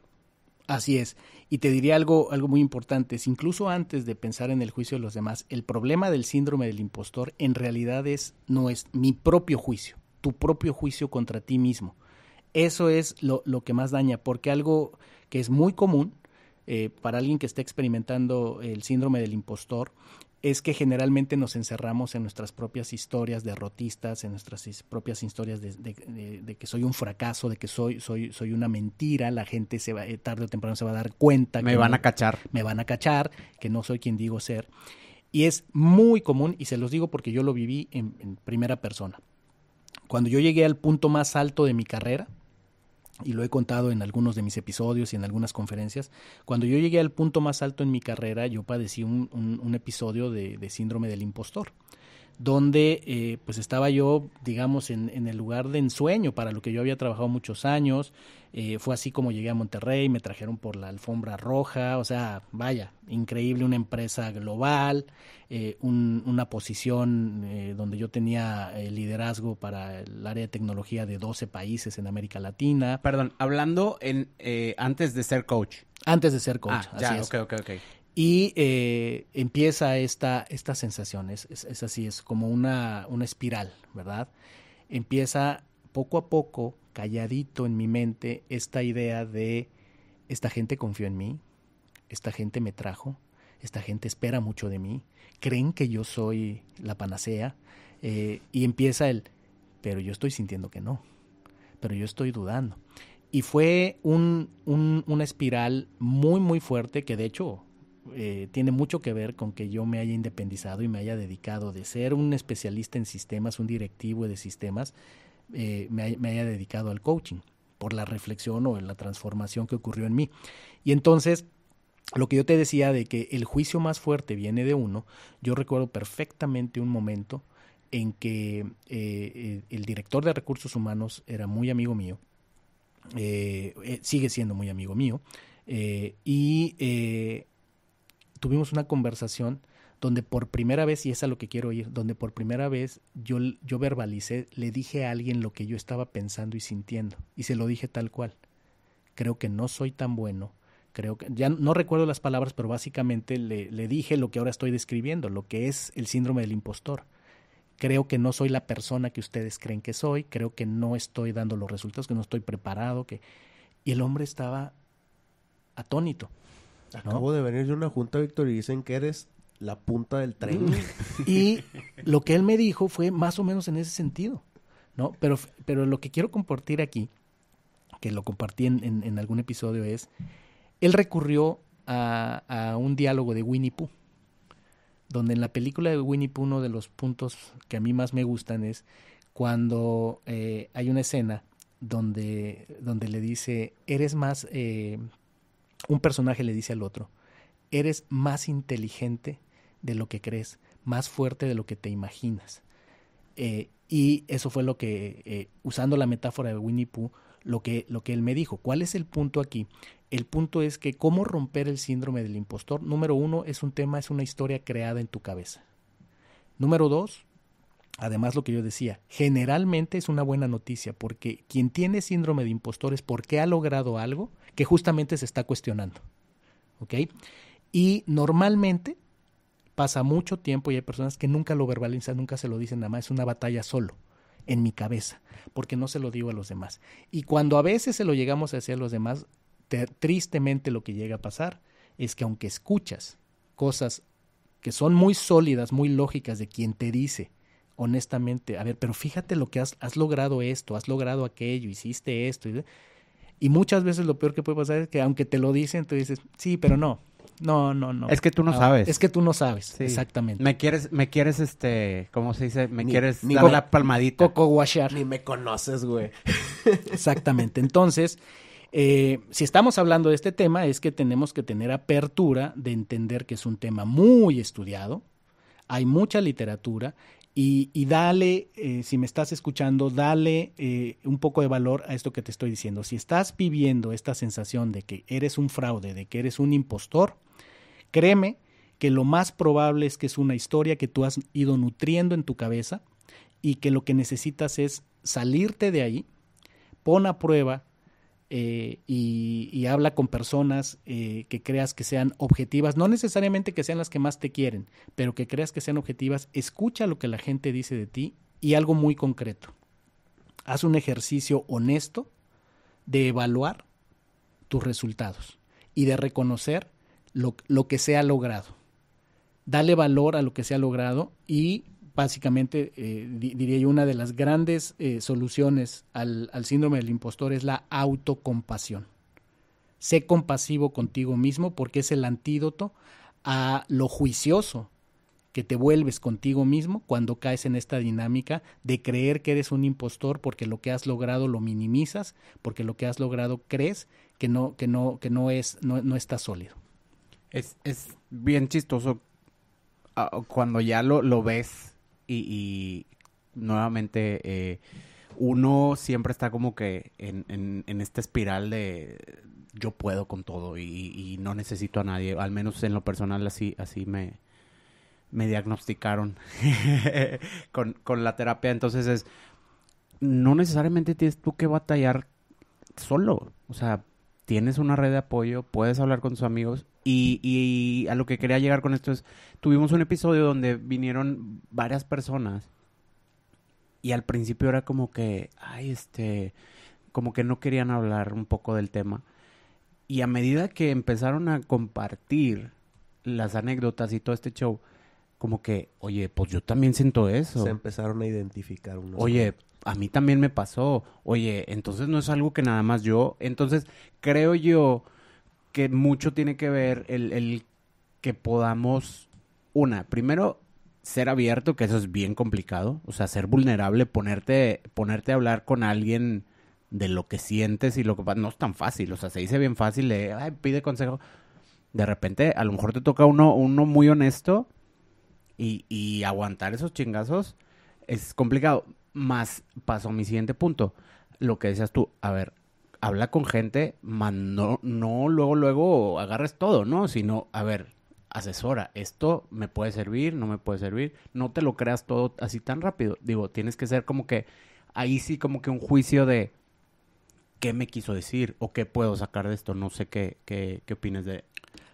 Así es. Y te diría algo, algo muy importante. Es incluso antes de pensar en el juicio de los demás, el problema del síndrome del impostor en realidad es, no es mi propio juicio, tu propio juicio contra ti mismo. Eso es lo, lo que más daña, porque algo que es muy común eh, para alguien que esté experimentando el síndrome del impostor es que generalmente nos encerramos en nuestras propias historias derrotistas, en nuestras propias historias de, que soy un fracaso, de que soy, soy, soy una mentira, la gente se va, eh, tarde o temprano se va a dar cuenta. Me van a cachar. Me van a cachar, que no soy quien digo ser. Y es muy común, y se los digo porque yo lo viví en primera persona. Cuando yo llegué al punto más alto de mi carrera, y lo he contado en algunos de mis episodios y en algunas conferencias, cuando yo llegué al punto más alto en mi carrera, yo padecí un, episodio de, síndrome del impostor, donde eh, pues estaba yo, digamos, en, el lugar de ensueño para lo que yo había trabajado muchos años, eh, fue así como llegué a Monterrey, me trajeron por la alfombra roja, o sea, vaya, increíble, una empresa global, eh, una posición eh, donde yo tenía liderazgo para el área de tecnología de 12 países en América Latina. Perdón, hablando en antes de ser coach. Antes de ser coach, ah, ya, ok, ok, ok. Y empieza esta, esta sensación, es, es, así, es como una, una espiral, ¿verdad? Empieza poco a poco calladito en mi mente esta idea de esta gente confió en mí, esta gente me trajo, esta gente espera mucho de mí, creen que yo soy la panacea eh, y empieza el, pero yo estoy sintiendo que no, pero yo estoy dudando. Y fue un, una espiral muy, muy fuerte que de hecho eh, tiene mucho que ver con que yo me haya independizado y me haya dedicado de ser un especialista en sistemas, un directivo de sistemas, eh, me, haya dedicado al coaching, por la reflexión o la transformación que ocurrió en mí. Y entonces, lo que yo te decía de que el juicio más fuerte viene de uno, yo recuerdo perfectamente un momento en que eh, eh, el director de recursos humanos era muy amigo mío, sigue siendo muy amigo mío, y tuvimos una conversación donde por primera vez, y es a lo que quiero ir, donde por primera vez yo, yo verbalicé, le dije a alguien lo que yo estaba pensando y sintiendo, y se lo dije tal cual. Creo que no soy tan bueno, creo que, ya no recuerdo las palabras, pero básicamente le, le dije lo que ahora estoy describiendo, lo que es el síndrome del impostor. Creo que no soy la persona que ustedes creen que soy, creo que no estoy dando los resultados, que no estoy preparado, que... Y el hombre estaba atónito. Acabo de venir de una junta, Víctor, y dicen que eres la punta del tren. y lo que él me dijo fue más o menos en ese sentido, ¿no? Pero, pero lo que quiero compartir aquí, que lo compartí en, en, algún episodio, es, él recurrió a, a, un diálogo de Winnie Pooh, donde en la película de Winnie Pooh uno de los puntos que a mí más me gustan es cuando eh, hay una escena donde, donde le dice, eres más, eh, un personaje le dice al otro, eres más inteligente de lo que crees, más fuerte de lo que te imaginas. Eh, y eso fue lo que, eh, usando la metáfora de Winnie Pooh, lo que, lo que él me dijo. ¿Cuál es el punto aquí? El punto es que cómo romper el síndrome del impostor. Número uno, es un tema, es una historia creada en tu cabeza. Número dos, además lo que yo decía, generalmente es una buena noticia porque quien tiene síndrome de impostor es porque ha logrado algo que justamente se está cuestionando. ¿Ok? Y normalmente pasa mucho tiempo y hay personas que nunca lo verbalizan, nunca se lo dicen, nada más es una batalla solo en mi cabeza, porque no se lo digo a los demás. Y cuando a veces se lo llegamos a decir a los demás, tristemente lo que llega a pasar es que aunque escuchas cosas que son muy sólidas, muy lógicas de quien te dice, honestamente, a ver, pero fíjate lo que has, has logrado esto, has logrado aquello, hiciste esto. Y, y muchas veces lo peor que puede pasar es que aunque te lo dicen, tú dices, sí, pero no, no, no, no. Es que tú no ah, sabes. Es que tú no sabes, exactamente. Me quieres, me quieres, este, ¿cómo se dice? Me quieres ni dar la palmadita. Coco washar. Ni me conoces, güey. exactamente. Entonces, Eh, si estamos hablando de este tema, es que tenemos que tener apertura de entender que es un tema muy estudiado, hay mucha literatura y, dale, eh, si me estás escuchando, dale eh, un poco de valor a esto que te estoy diciendo. Si estás viviendo esta sensación de que eres un fraude, de que eres un impostor, créeme que lo más probable es que es una historia que tú has ido nutriendo en tu cabeza y que lo que necesitas es salirte de ahí, pon a prueba eh, y, habla con personas eh, que creas que sean objetivas, no necesariamente que sean las que más te quieren, pero que creas que sean objetivas, escucha lo que la gente dice de ti y algo muy concreto. Haz un ejercicio honesto de evaluar tus resultados y de reconocer lo, lo que se ha logrado. Dale valor a lo que se ha logrado y básicamente, eh, diría yo, una de las grandes eh, soluciones al, síndrome del impostor es la autocompasión. Sé compasivo contigo mismo porque es el antídoto a lo juicioso que te vuelves contigo mismo cuando caes en esta dinámica de creer que eres un impostor porque lo que has logrado lo minimizas, porque lo que has logrado crees que no, que no, que no es, no, no está sólido. Es, es bien chistoso ah, cuando ya lo, lo ves y, nuevamente eh, uno siempre está como que en, en, esta espiral de yo puedo con todo y, no necesito a nadie, al menos en lo personal así, así me, me diagnosticaron con, con la terapia, entonces es, no necesariamente tienes tú que batallar solo, o sea, tienes una red de apoyo, puedes hablar con tus amigos y, y, a lo que quería llegar con esto es, tuvimos un episodio donde vinieron varias personas y al principio era como que, ay, este, como que no querían hablar un poco del tema. Y a medida que empezaron a compartir las anécdotas y todo este show, como que, oye, pues yo también siento eso. Se empezaron a identificar unos. Oye, a mí también me pasó. Oye, entonces no es algo que nada más yo. Entonces, creo yo que mucho tiene que ver el, que podamos, una, primero ser abierto, que eso es bien complicado, o sea, ser vulnerable, ponerte, ponerte a hablar con alguien de lo que sientes y lo que no es tan fácil, o sea, se dice bien fácil de, ay, pide consejo. De repente, a lo mejor te toca uno, uno muy honesto y aguantar esos chingazos es complicado. Más paso a mi siguiente punto. Lo que decías tú, a ver, habla con gente, no, no luego, luego agarres todo, ¿no? Sino, a ver, asesora, esto me puede servir, no me puede servir, no te lo creas todo así tan rápido. Digo, tienes que ser como que, ahí sí como que un juicio de qué me quiso decir o qué puedo sacar de esto, no sé qué, qué, qué opinas de...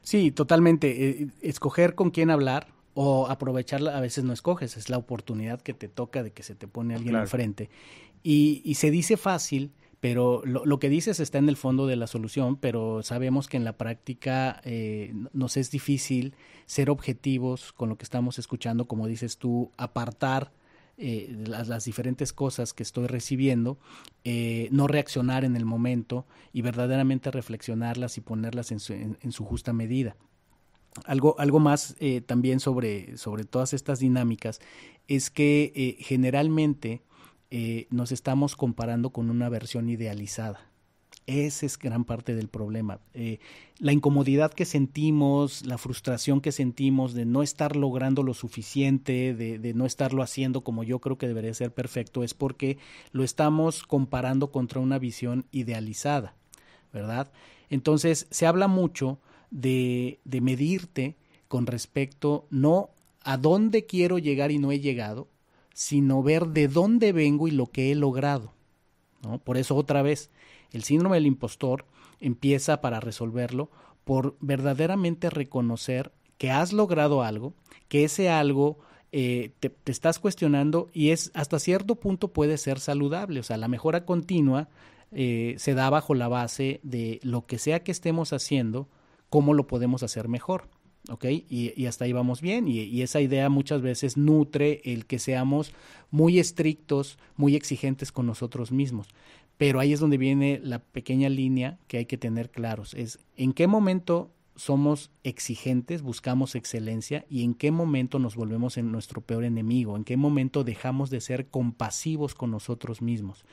Sí, totalmente. Eh, escoger con quién hablar o aprovecharla, a veces no escoges, es la oportunidad que te toca de que se te pone alguien enfrente. Y, y se dice fácil, pero lo, que dices está en el fondo de la solución, pero sabemos que en la práctica eh, nos es difícil ser objetivos con lo que estamos escuchando, como dices tú, apartar eh, las, diferentes cosas que estoy recibiendo, eh, no reaccionar en el momento y verdaderamente reflexionarlas y ponerlas en su, en, su justa medida. Algo, algo más también sobre, sobre todas estas dinámicas es que generalmente eh, nos estamos comparando con una versión idealizada. Esa es gran parte del problema. Eh, la incomodidad que sentimos, la frustración que sentimos de no estar logrando lo suficiente, de, de, no estarlo haciendo como yo creo que debería ser perfecto, es porque lo estamos comparando contra una visión idealizada, ¿verdad? Entonces se habla mucho de, de medirte con respecto no a dónde quiero llegar y no he llegado, sino ver de dónde vengo y lo que he logrado. ¿no? Por eso otra vez, el síndrome del impostor empieza para resolverlo por verdaderamente reconocer que has logrado algo, que ese algo eh, te, estás cuestionando y es hasta cierto punto puede ser saludable. O sea, la mejora continua eh, se da bajo la base de lo que sea que estemos haciendo, cómo lo podemos hacer mejor. ¿ok? Y, hasta ahí vamos bien. Y, esa idea muchas veces nutre el que seamos muy estrictos, muy exigentes con nosotros mismos. Pero ahí es donde viene la pequeña línea que hay que tener claros. Es en qué momento somos exigentes, buscamos excelencia y en qué momento nos volvemos en nuestro peor enemigo, en qué momento dejamos de ser compasivos con nosotros mismos.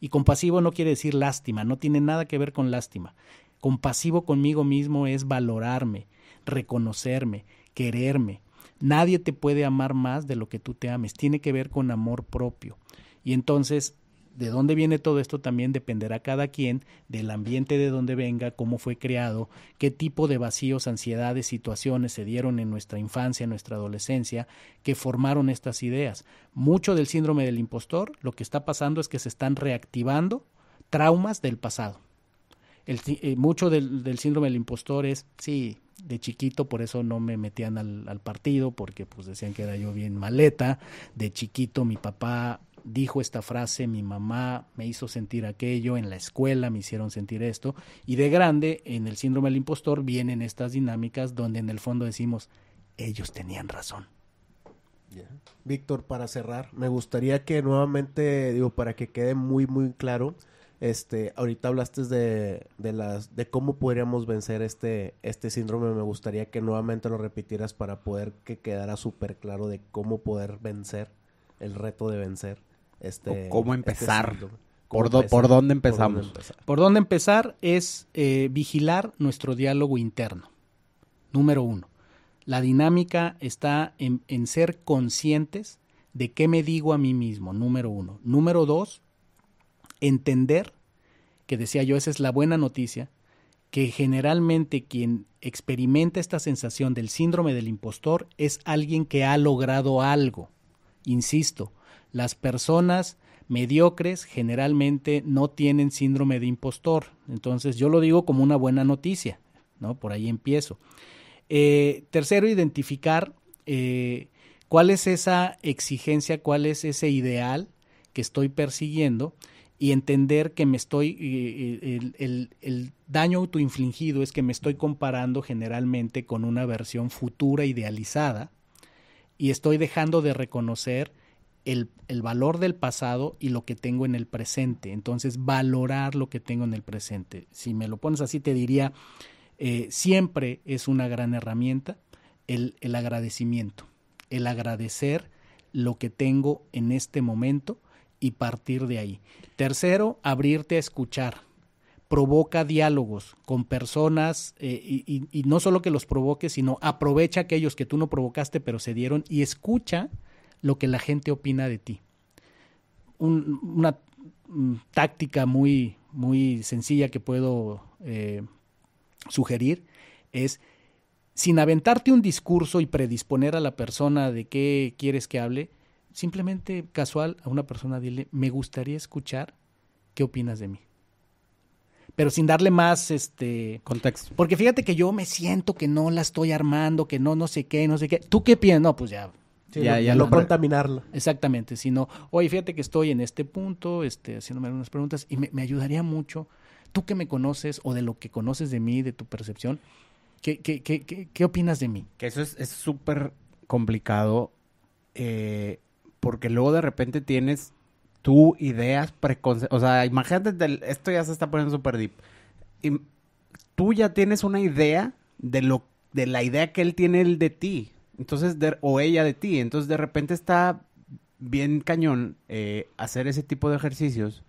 Y compasivo no quiere decir lástima, no tiene nada que ver con lástima. Compasivo conmigo mismo es valorarme, reconocerme, quererme. Nadie te puede amar más de lo que tú te ames. Tiene que ver con amor propio. Y entonces de dónde viene todo esto también dependerá cada quien del ambiente de donde venga, cómo fue creado, qué tipo de vacíos, ansiedades, situaciones se dieron en nuestra infancia, en nuestra adolescencia, que formaron estas ideas. Mucho del síndrome del impostor, lo que está pasando es que se están reactivando traumas del pasado. El, eh, mucho del, síndrome del impostor es, sí, de chiquito, por eso no me metían al, al, partido, porque pues decían que era yo bien maleta. De chiquito mi papá dijo esta frase, mi mamá me hizo sentir aquello, en la escuela me hicieron sentir esto, y de grande, en el síndrome del impostor, vienen estas dinámicas donde en el fondo decimos, ellos tenían razón. Víctor, para cerrar, me gustaría que nuevamente, digo, para que quede muy, muy claro, este, ahorita hablaste de, de, las, de cómo podríamos vencer este, este síndrome. Me gustaría que nuevamente lo repitieras para poder que quedara súper claro de cómo poder vencer, el reto de vencer este, ¿Cómo este empezar? ¿Por, ¿Por, dónde empezamos? ¿Por dónde empezar? es eh, vigilar nuestro diálogo interno. Número uno. La dinámica está en, en, ser conscientes de qué me digo a mí mismo, número uno. Número dos, entender, que decía yo, esa es la buena noticia, que generalmente quien experimenta esta sensación del síndrome del impostor es alguien que ha logrado algo. Insisto, las personas mediocres generalmente no tienen síndrome de impostor. Entonces yo lo digo como una buena noticia, ¿no? Por ahí empiezo. Eh, tercero, identificar eh, cuál es esa exigencia, cuál es ese ideal que estoy persiguiendo y entender que me estoy, el, el, el, daño autoinfligido es que me estoy comparando generalmente con una versión futura idealizada y estoy dejando de reconocer el, valor del pasado y lo que tengo en el presente. Entonces, valorar lo que tengo en el presente. Si me lo pones así, te diría, eh, siempre es una gran herramienta el, el agradecimiento, el agradecer lo que tengo en este momento y partir de ahí. Tercero, abrirte a escuchar. Provoca diálogos con personas eh, y, no solo que los provoque, sino aprovecha aquellos que tú no provocaste pero se dieron y escucha lo que la gente opina de ti. una mm, táctica muy, muy sencilla que puedo eh, sugerir es, sin aventarte un discurso y predisponer a la persona de qué quieres que hable, simplemente casual a una persona dile, me gustaría escuchar qué opinas de mí pero sin darle más este contexto. Porque fíjate que yo me siento que no la estoy armando, que no no sé qué, no sé qué. ¿Tú qué piensas? No, pues ya ya, ya no contaminarlo. Exactamente, sino, oye, fíjate que estoy en este punto, este, haciéndome algunas preguntas, y me, ayudaría mucho, tú que me conoces, o de lo que conoces de mí, de tu percepción, ¿qué, qué, qué, qué, opinas de mí? Que eso es súper complicado, eh, porque luego de repente tienes tú ideas preconcebidas, o sea, imagínate, esto ya se está poniendo súper deep, y tú ya tienes una idea de lo de la idea que él tiene el de ti. Entonces, o ella de ti. Entonces, de repente está bien cañón eh, hacer ese tipo de ejercicios.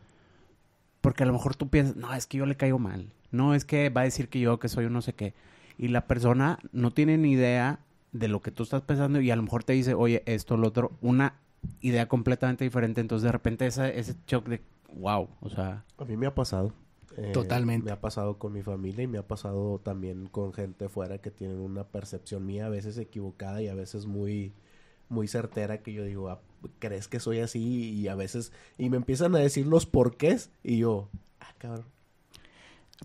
Porque a lo mejor tú piensas, no, es que yo le caigo mal. No, es que va a decir que yo que soy un no sé qué. Y la persona no tiene ni idea de lo que tú estás pensando y a lo mejor te dice, oye, esto, lo otro, una idea completamente diferente. Entonces, de repente, ese, ese shock de, wow, o sea... A mí me ha pasado. Eh, Totalmente. Me ha pasado con mi familia y me ha pasado también con gente fuera que tienen una percepción mía a veces equivocada y a veces muy muy certera que yo digo, ah, ¿crees que soy así? Y a veces, y me empiezan a decir los porqués y yo, ah, cabrón.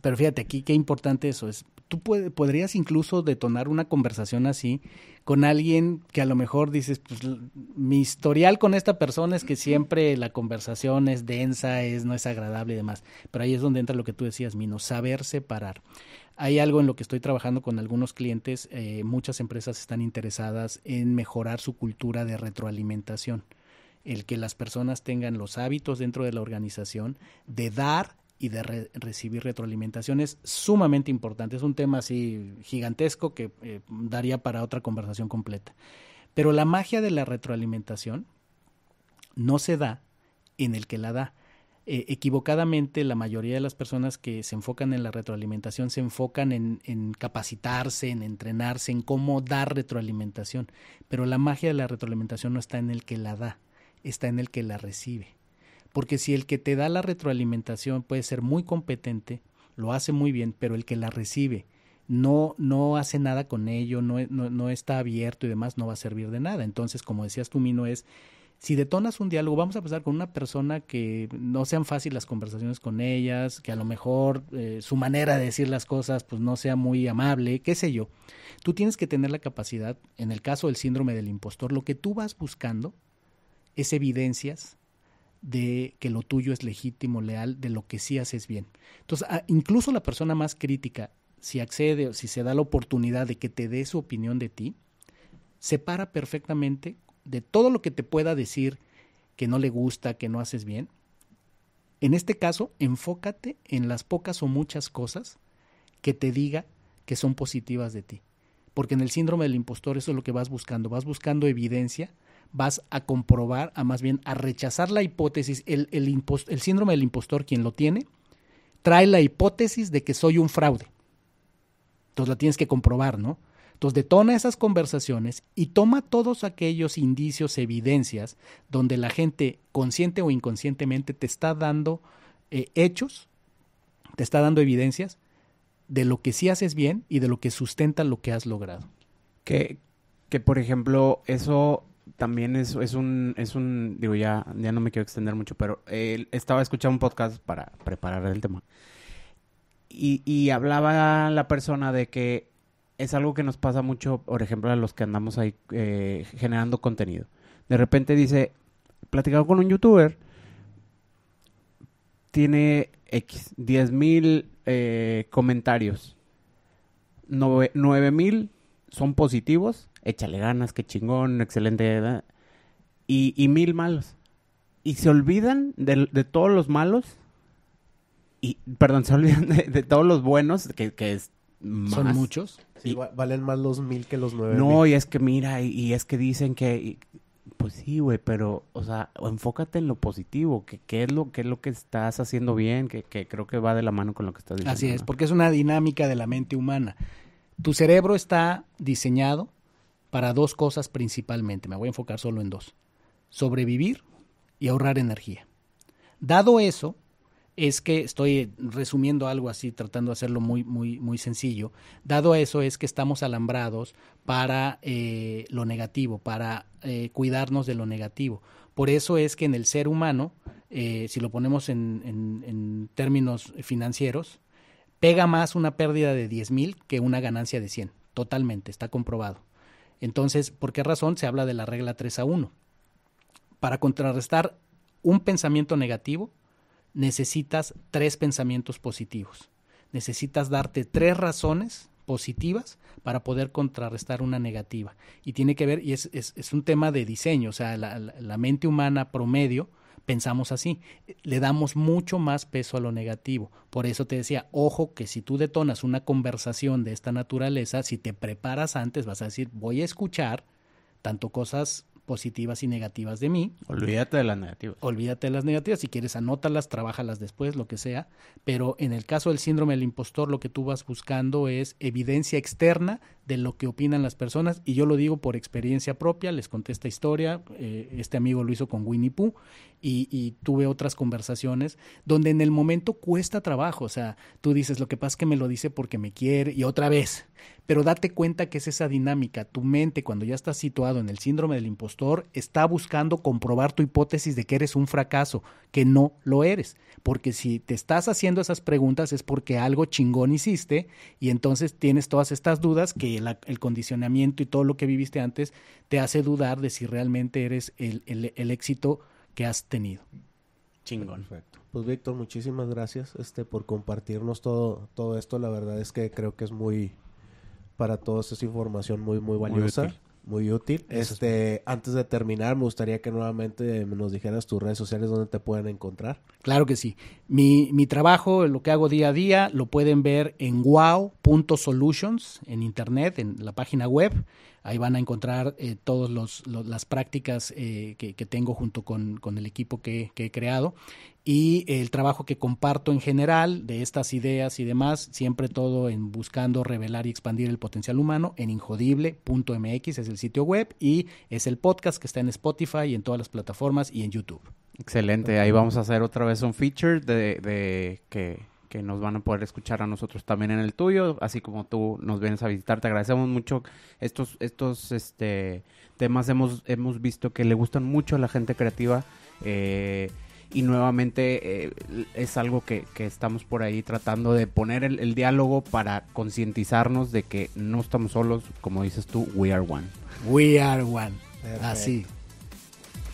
Pero fíjate aquí qué importante eso es. Tú podrías incluso detonar una conversación así con alguien que a lo mejor dices, pues mi historial con esta persona es que siempre la conversación es densa, es no es agradable y demás. Pero ahí es donde entra lo que tú decías, Mino, saber separar. Hay algo en lo que estoy trabajando con algunos clientes, eh, muchas empresas están interesadas en mejorar su cultura de retroalimentación el que las personas tengan los hábitos dentro de la organización de dar y de recibir retroalimentación es sumamente importante. Es un tema así gigantesco que eh, daría para otra conversación completa. Pero la magia de la retroalimentación no se da en el que la da. eh, equivocadamente la mayoría de las personas que se enfocan en la retroalimentación se enfocan en, en, capacitarse, en entrenarse, en cómo dar retroalimentación. Pero la magia de la retroalimentación no está en el que la da, está en el que la recibe. Porque si el que te da la retroalimentación puede ser muy competente, lo hace muy bien, pero el que la recibe no, no hace nada con ello, no, no, está abierto y demás, no va a servir de nada. Entonces, como decías tú, Mino, es si detonas un diálogo, vamos a empezar con una persona que no sean fáciles las conversaciones con ellas, que a lo mejor eh, su manera de decir las cosas pues no sea muy amable, qué sé yo. Tú tienes que tener la capacidad, en el caso del síndrome del impostor, lo que tú vas buscando es evidencias de que lo tuyo es legítimo, leal, de lo que sí haces bien. Entonces, incluso la persona más crítica, si accede o si se da la oportunidad de que te dé su opinión de ti, separa perfectamente de todo lo que te pueda decir que no le gusta, que no haces bien, en este caso, enfócate en las pocas o muchas cosas que te diga que son positivas de ti. Porque en el síndrome del impostor eso es lo que vas buscando, vas buscando evidencia, vas a comprobar, a más bien a rechazar la hipótesis. El, el, síndrome del impostor, quien lo tiene, trae la hipótesis de que soy un fraude. Entonces la tienes que comprobar, ¿no? Entonces detona esas conversaciones y toma todos aquellos indicios, evidencias, donde la gente consciente o inconscientemente te está dando eh, hechos, te está dando evidencias de lo que sí haces bien y de lo que sustenta lo que has logrado. Que, que por ejemplo, eso también es, es, un, es un, digo, ya, ya no me quiero extender mucho, pero eh, estaba escuchando un podcast para preparar el tema. Y, y hablaba la persona de que es algo que nos pasa mucho, por ejemplo, a los que andamos ahí eh, generando contenido. De repente dice, platicado con un youtuber, tiene X, 10 mil eh, comentarios, 9 mil son positivos, échale ganas, qué chingón, excelente, y, y mil malos. Y se olvidan de, de, todos los malos, y, perdón, se olvidan de, de todos los buenos, que, que es ¿Son muchos? Sí, valen más los mil que los nueve. No, y es que mira, y, es que dicen que... pues sí, güey, pero, o sea, enfócate en lo positivo, que qué es lo, qué es lo que estás haciendo bien, que, que creo que va de la mano con lo que estás diciendo. Así es, porque es una dinámica de la mente humana. Tu cerebro está diseñado para dos cosas principalmente, me voy a enfocar solo en dos, sobrevivir y ahorrar energía. Dado eso, es que estoy resumiendo algo así, tratando de hacerlo muy, muy, muy sencillo. Dado eso, es que estamos alambrados para eh, lo negativo, para eh, cuidarnos de lo negativo. Por eso es que en el ser humano, eh, si lo ponemos en, en, términos financieros, pega más una pérdida de 10 mil que una ganancia de 100. Totalmente, está comprobado. Entonces, ¿por qué razón se habla de la regla 3 a 1? Para contrarrestar un pensamiento negativo, necesitas tres pensamientos positivos. Necesitas darte tres razones positivas para poder contrarrestar una negativa. Y tiene que ver, y es, es, un tema de diseño, o sea, la, mente humana promedio pensamos así, le damos mucho más peso a lo negativo. Por eso te decía, ojo que si tú detonas una conversación de esta naturaleza, si te preparas antes, vas a decir, voy a escuchar tanto cosas positivas y negativas de mí. Olvídate de las negativas. Olvídate de las negativas. Si quieres, anótalas, trabájalas después, lo que sea. Pero en el caso del síndrome del impostor, lo que tú vas buscando es evidencia externa de lo que opinan las personas. Y yo lo digo por experiencia propia. Les conté esta historia. Eh, este amigo lo hizo con Winnie Pooh. Y, y, tuve otras conversaciones donde en el momento cuesta trabajo. O sea, tú dices, lo que pasa es que me lo dice porque me quiere. Y otra vez, pero date cuenta que es esa dinámica. Tu mente, cuando ya estás situado en el síndrome del impostor, está buscando comprobar tu hipótesis de que eres un fracaso, que no lo eres. Porque si te estás haciendo esas preguntas es porque algo chingón hiciste y entonces tienes todas estas dudas que la, el condicionamiento y todo lo que viviste antes te hace dudar de si realmente eres el, el, el éxito que has tenido. Chingón. Perfecto. Pues Víctor, muchísimas gracias este, por compartirnos todo, todo esto. La verdad es que creo que es muy, para todos esa información muy muy valiosa, muy. Muy útil. Este, antes de terminar, me gustaría que nuevamente nos dijeras tus redes sociales donde te pueden encontrar. Claro que sí. Mi, mi trabajo, lo que hago día a día, lo pueden ver en wow.solutions en internet, en la página web. Ahí van a encontrar eh, todas las prácticas eh, que, tengo junto con, el equipo que, he creado y el trabajo que comparto en general de estas ideas y demás, siempre todo en buscando revelar y expandir el potencial humano en injodible.mx es el sitio web y es el podcast que está en Spotify y en todas las plataformas y en YouTube. Excelente, ahí vamos a hacer otra vez un feature de, que, nos van a poder escuchar a nosotros también en el tuyo, así como tú nos vienes a visitar. Te agradecemos mucho estos, estos este, temas, hemos, hemos visto que le gustan mucho a la gente creativa. Eh, y nuevamente eh, es algo que, estamos por ahí tratando de poner el, diálogo para concientizarnos de que no estamos solos, como dices tú, we are one. We are one. Así.